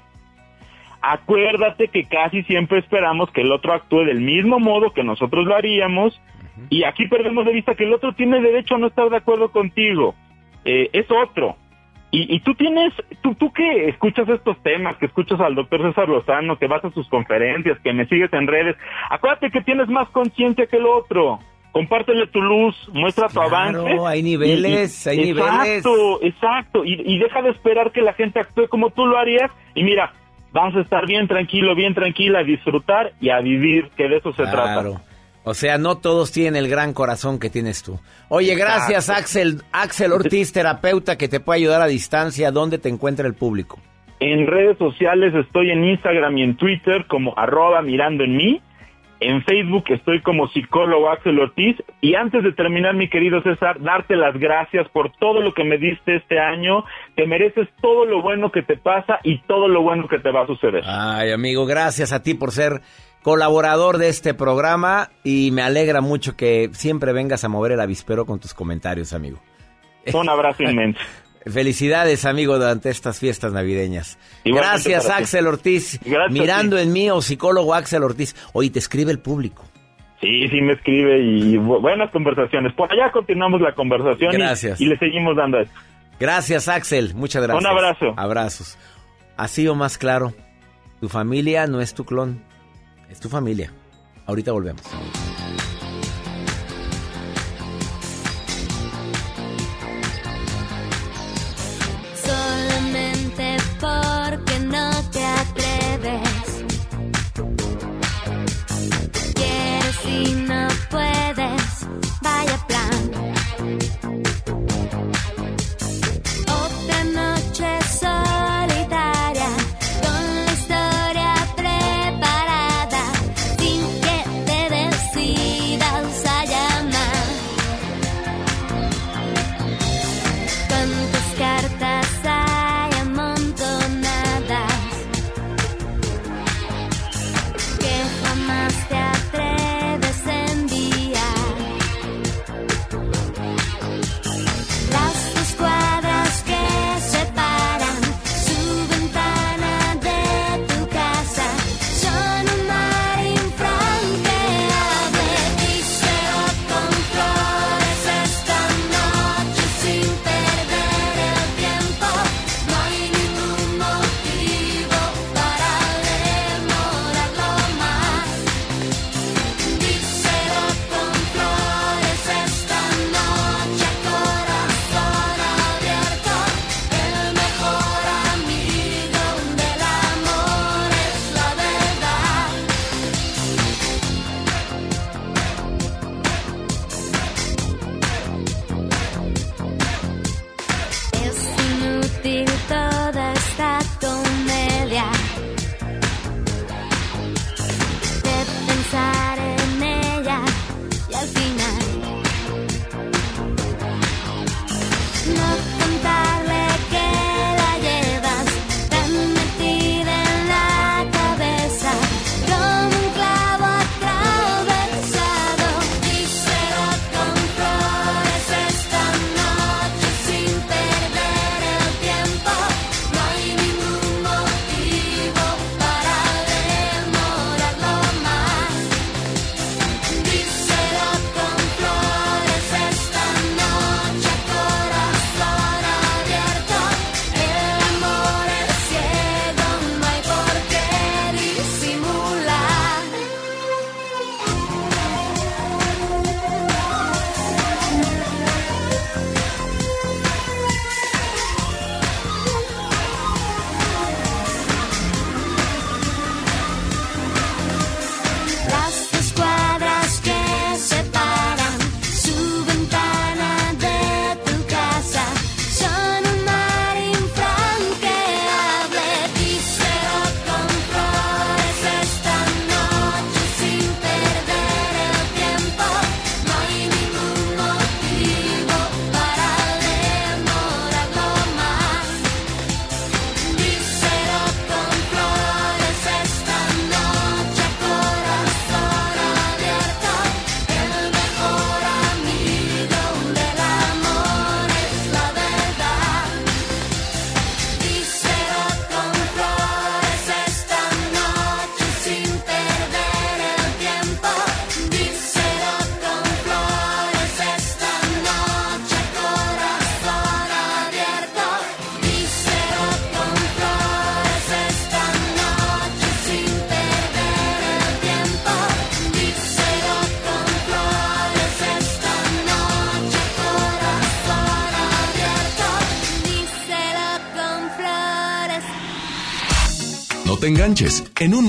Acuérdate que casi siempre esperamos que el otro actúe del mismo modo que nosotros lo haríamos y aquí perdemos de vista que el otro tiene derecho a no estar de acuerdo contigo. Eh, es otro. Y, y tú tienes, tú, tú que escuchas estos temas, que escuchas al doctor César Lozano, que vas a sus conferencias, que me sigues en redes, acuérdate que tienes más conciencia que el otro. Compártele tu luz, muestra tu Claro, avance. hay niveles, hay niveles. Exacto, exacto. Y, y deja de esperar que la gente actúe como tú lo harías. Y mira, vamos a estar bien tranquilo, bien tranquila, a disfrutar y a vivir, que de eso se trata. O sea, no todos tienen el gran corazón que tienes tú. Oye, gracias. Axel, Axel Ortiz, terapeuta que te puede ayudar a distancia. ¿Dónde te encuentra el público? En redes sociales estoy en Instagram y en Twitter como arroba mirando en mí. En Facebook estoy como psicólogo Axel Ortiz. Y antes de terminar, mi querido César, darte las gracias por todo lo que me diste este año. Te mereces todo lo bueno que te pasa y todo lo bueno que te va a suceder. Ay, amigo, gracias a ti por ser colaborador de este programa y me alegra mucho que siempre vengas a mover el avispero con tus comentarios, amigo. Un abrazo [LAUGHS] inmenso. Felicidades, amigo, durante estas fiestas navideñas. Igualmente Gracias. Axel Ortiz. Gracias Mirando en mí o psicólogo Axel Ortiz. Oye, te escribe el público. Sí, sí me escribe y bu- buenas conversaciones. Por allá continuamos la conversación y- Gracias. Y, le seguimos dando esto. Gracias, Axel. Muchas gracias. Un abrazo. Abrazos. Así o más claro, tu familia no es tu clon, es tu familia. Ahorita volvemos.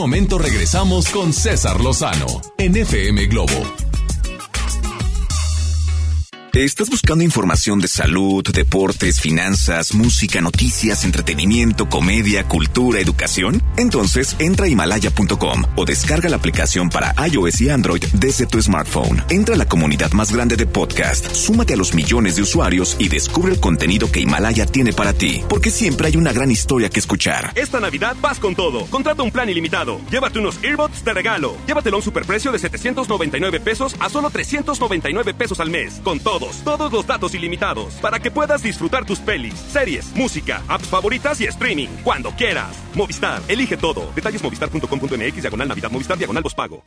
Momento regresamos con César Lozano en FM Globo. ¿Estás buscando información de salud, deportes, finanzas, música, noticias, entretenimiento, comedia, cultura, educación? Entonces entra a himalaya.com o descarga la aplicación para iOS y Android desde tu smartphone. Entra a la comunidad más grande de podcast, súmate a los millones de usuarios y descubre el contenido que Himalaya tiene para ti, porque siempre hay una gran historia que escuchar. Esta Navidad vas con todo. Contrata un plan ilimitado. Llévate unos earbuds de regalo. Llévatelo a un superprecio de 799 pesos a solo 399 pesos al mes. Con todos, los datos ilimitados. Para que puedas disfrutar tus pelis, series, música, apps favoritas y streaming. Cuando quieras. Movistar, elige todo. Detalles movistar.com.mx, diagonal Navidad, Movistar, diagonal pago.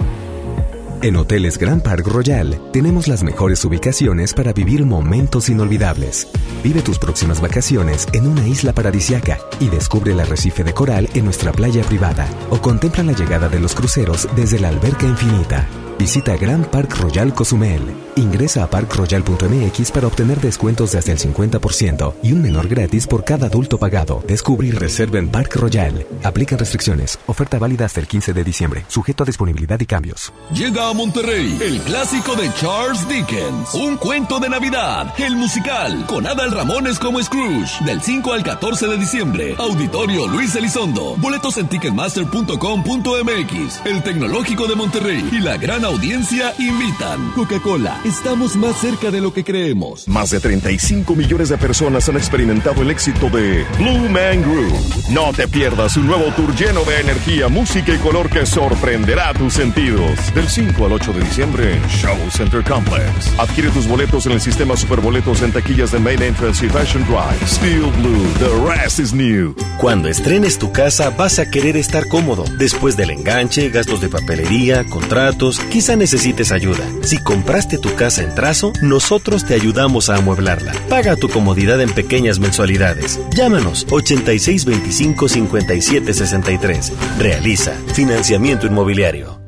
En Hoteles Grand Park Royal tenemos las mejores ubicaciones para vivir momentos inolvidables. Vive tus próximas vacaciones en una isla paradisiaca y descubre el arrecife de coral en nuestra playa privada o contempla la llegada de los cruceros desde la alberca infinita. Visita Grand Park Royal Cozumel. Ingresa a parkroyal.mx para obtener descuentos de hasta el 50% y un menor gratis por cada adulto pagado. Descubre y reserva en Park Royal. Aplican restricciones. Oferta válida hasta el 15 de diciembre. Sujeto a disponibilidad y cambios. Llega a Monterrey el clásico de Charles Dickens, Un cuento de Navidad, el musical, con Adal Ramones como Scrooge, del 5 al 14 de diciembre. Auditorio Luis Elizondo. Boletos en ticketmaster.com.mx. El Tecnológico de Monterrey y la gran audiencia invitan. Coca-Cola, estamos más cerca de lo que creemos. Más de 35 millones de personas han experimentado el éxito de Blue Man Group. No te pierdas un nuevo tour lleno de energía, música y color que sorprenderá tus sentidos. Del 5 al 8 de diciembre en Show Center Complex. Adquiere tus boletos en el sistema Superboletos en taquillas de Main Entrance y Fashion Drive. Steel Blue, the rest is new. Cuando estrenes tu casa vas a querer estar cómodo. Después del enganche, gastos de papelería, contratos, quizá necesites ayuda. Si compraste tu casa en trazo, nosotros te ayudamos a amueblarla. Paga tu comodidad en pequeñas mensualidades. Llámanos 8625 5763. Realiza financiamiento inmobiliario.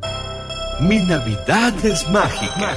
Mi Navidad es mágica.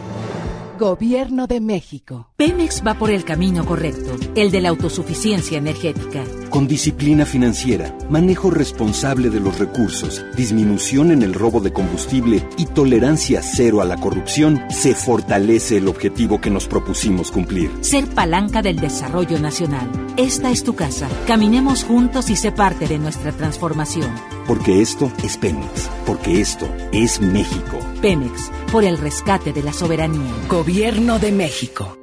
Gobierno de México. Pemex va por el camino correcto, el de la autosuficiencia energética. Con disciplina financiera, manejo responsable de los recursos, disminución en el robo de combustible y tolerancia cero a la corrupción, se fortalece el objetivo que nos propusimos cumplir. Ser palanca del desarrollo nacional. Esta es tu casa. Caminemos juntos y sé parte de nuestra transformación. Porque esto es Pemex. Porque esto es México. Pemex, por el rescate de la soberanía. Gobierno de México.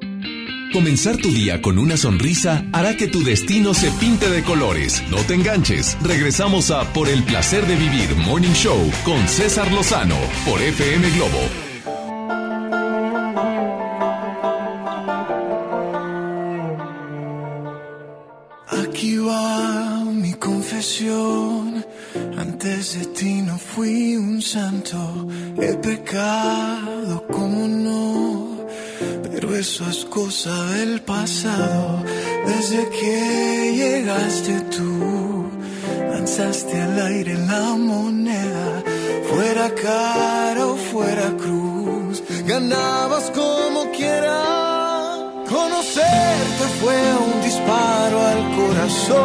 Comenzar tu día con una sonrisa hará que tu destino se pinte de colores. No te enganches. Regresamos a Por el placer de vivir Morning Show con César Lozano por FM Globo. Corazón.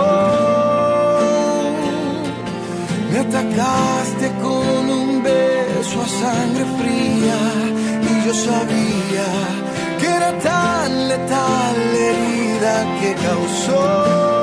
Me atacaste con un beso a sangre fría y yo sabía que era tan letal la herida que causó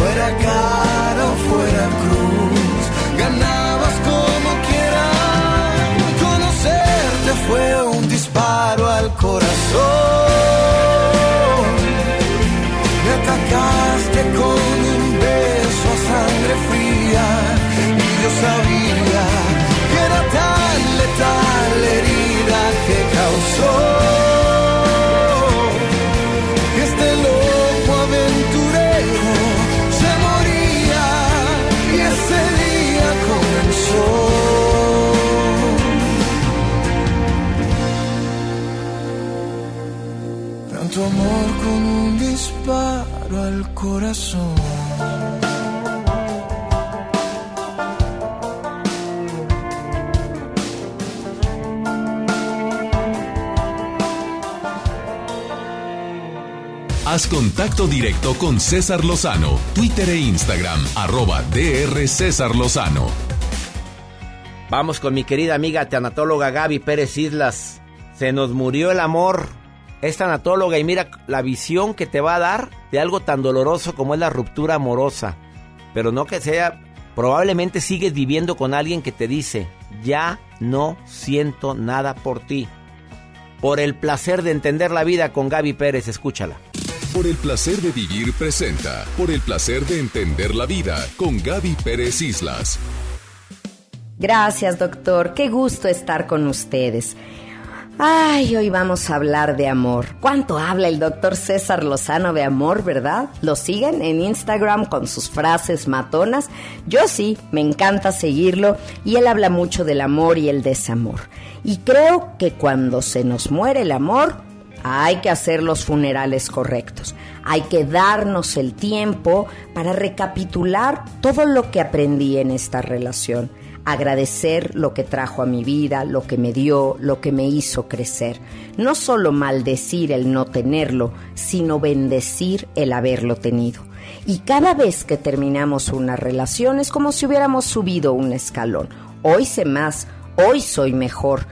fuera cara o fuera cruz, ganabas como quieras, conocerte fue un disparo al corazón. Me atacaste con un beso a sangre fría. Y yo sabía que era tan letal la herida que causó amor con un disparo al corazón. Haz contacto directo con César Lozano, Twitter e Instagram, arroba DR César Lozano. Vamos con mi querida amiga tanatóloga Gaby Pérez Islas. Se nos murió el amor. Es tanatóloga y mira la visión que te va a dar de algo tan doloroso como es la ruptura amorosa. Pero no que sea, probablemente sigues viviendo con alguien que te dice, ya no siento nada por ti. Por el placer de entender la vida con Gaby Pérez, escúchala. Por el placer de vivir presenta. Por el placer de entender la vida con Gaby Pérez Islas. Gracias, doctor. Qué gusto estar con ustedes. Ay, hoy vamos a hablar de amor. ¿Cuánto habla el doctor César Lozano de amor, verdad? ¿Lo siguen en Instagram con sus frases matonas? Yo sí, me encanta seguirlo y él habla mucho del amor y el desamor. Y creo que cuando se nos muere el amor, hay que hacer los funerales correctos. Hay que darnos el tiempo para recapitular todo lo que aprendí en esta relación agradecer lo que trajo a mi vida, lo que me dio, lo que me hizo crecer. No solo maldecir el no tenerlo, sino bendecir el haberlo tenido. Y cada vez que terminamos una relación es como si hubiéramos subido un escalón. Hoy sé más, hoy soy mejor.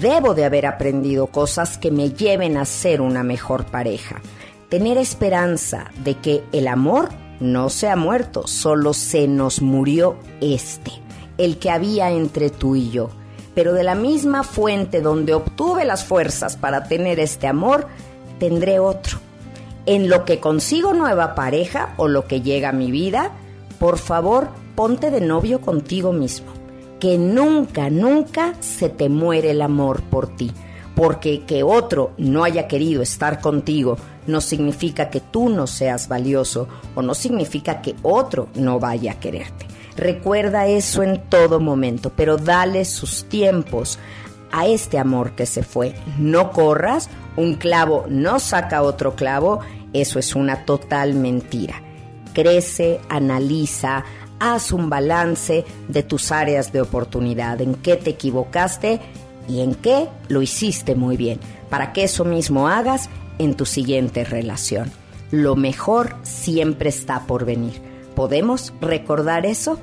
Debo de haber aprendido cosas que me lleven a ser una mejor pareja. Tener esperanza de que el amor no se ha muerto, solo se nos murió este el que había entre tú y yo. Pero de la misma fuente donde obtuve las fuerzas para tener este amor, tendré otro. En lo que consigo nueva pareja o lo que llega a mi vida, por favor, ponte de novio contigo mismo. Que nunca, nunca se te muere el amor por ti. Porque que otro no haya querido estar contigo no significa que tú no seas valioso o no significa que otro no vaya a quererte. Recuerda eso en todo momento, pero dale sus tiempos a este amor que se fue. No corras, un clavo no saca otro clavo, eso es una total mentira. Crece, analiza, haz un balance de tus áreas de oportunidad, en qué te equivocaste y en qué lo hiciste muy bien, para que eso mismo hagas en tu siguiente relación. Lo mejor siempre está por venir. ¿Podemos recordar eso?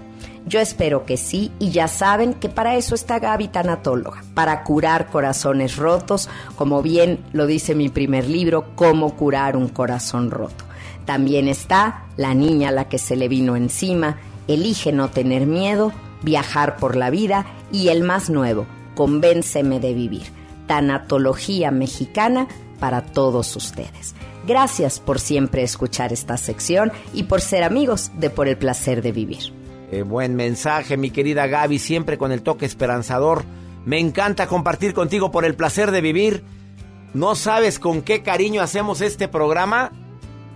Yo espero que sí y ya saben que para eso está Gaby Tanatóloga, para curar corazones rotos, como bien lo dice mi primer libro, Cómo curar un corazón roto. También está La niña a la que se le vino encima, Elige no tener miedo, Viajar por la vida y el más nuevo, Convénceme de vivir. Tanatología mexicana para todos ustedes. Gracias por siempre escuchar esta sección y por ser amigos de Por el Placer de Vivir. Eh, buen mensaje, mi querida Gaby, siempre con el toque esperanzador. Me encanta compartir contigo por el placer de vivir. No sabes con qué cariño hacemos este programa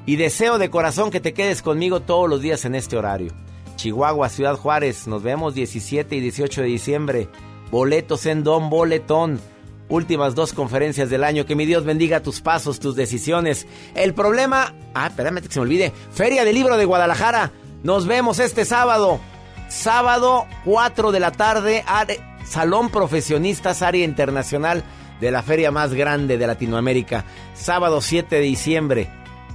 y deseo de corazón que te quedes conmigo todos los días en este horario. Chihuahua, Ciudad Juárez, nos vemos 17 y 18 de diciembre. Boletos en Don Boletón. Últimas dos conferencias del año. Que mi Dios bendiga tus pasos, tus decisiones. El problema. Ah, espérame que se me olvide. Feria del Libro de Guadalajara. Nos vemos este sábado. Sábado, 4 de la tarde, Salón Profesionistas, área internacional de la feria más grande de Latinoamérica. Sábado 7 de diciembre,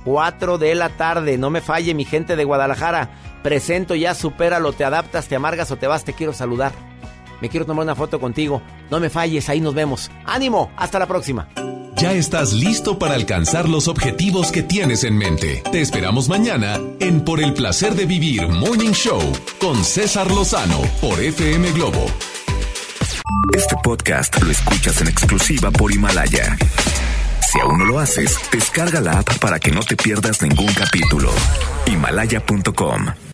4 de la tarde. No me falle, mi gente de Guadalajara. Presento ya, supéralo, te adaptas, te amargas o te vas, te quiero saludar. Me quiero tomar una foto contigo. No me falles, ahí nos vemos. ¡Ánimo! Hasta la próxima. Ya estás listo para alcanzar los objetivos que tienes en mente. Te esperamos mañana en Por el placer de vivir Morning Show con César Lozano por FM Globo. Este podcast lo escuchas en exclusiva por Himalaya. Si aún no lo haces, descarga la app para que no te pierdas ningún capítulo. Himalaya.com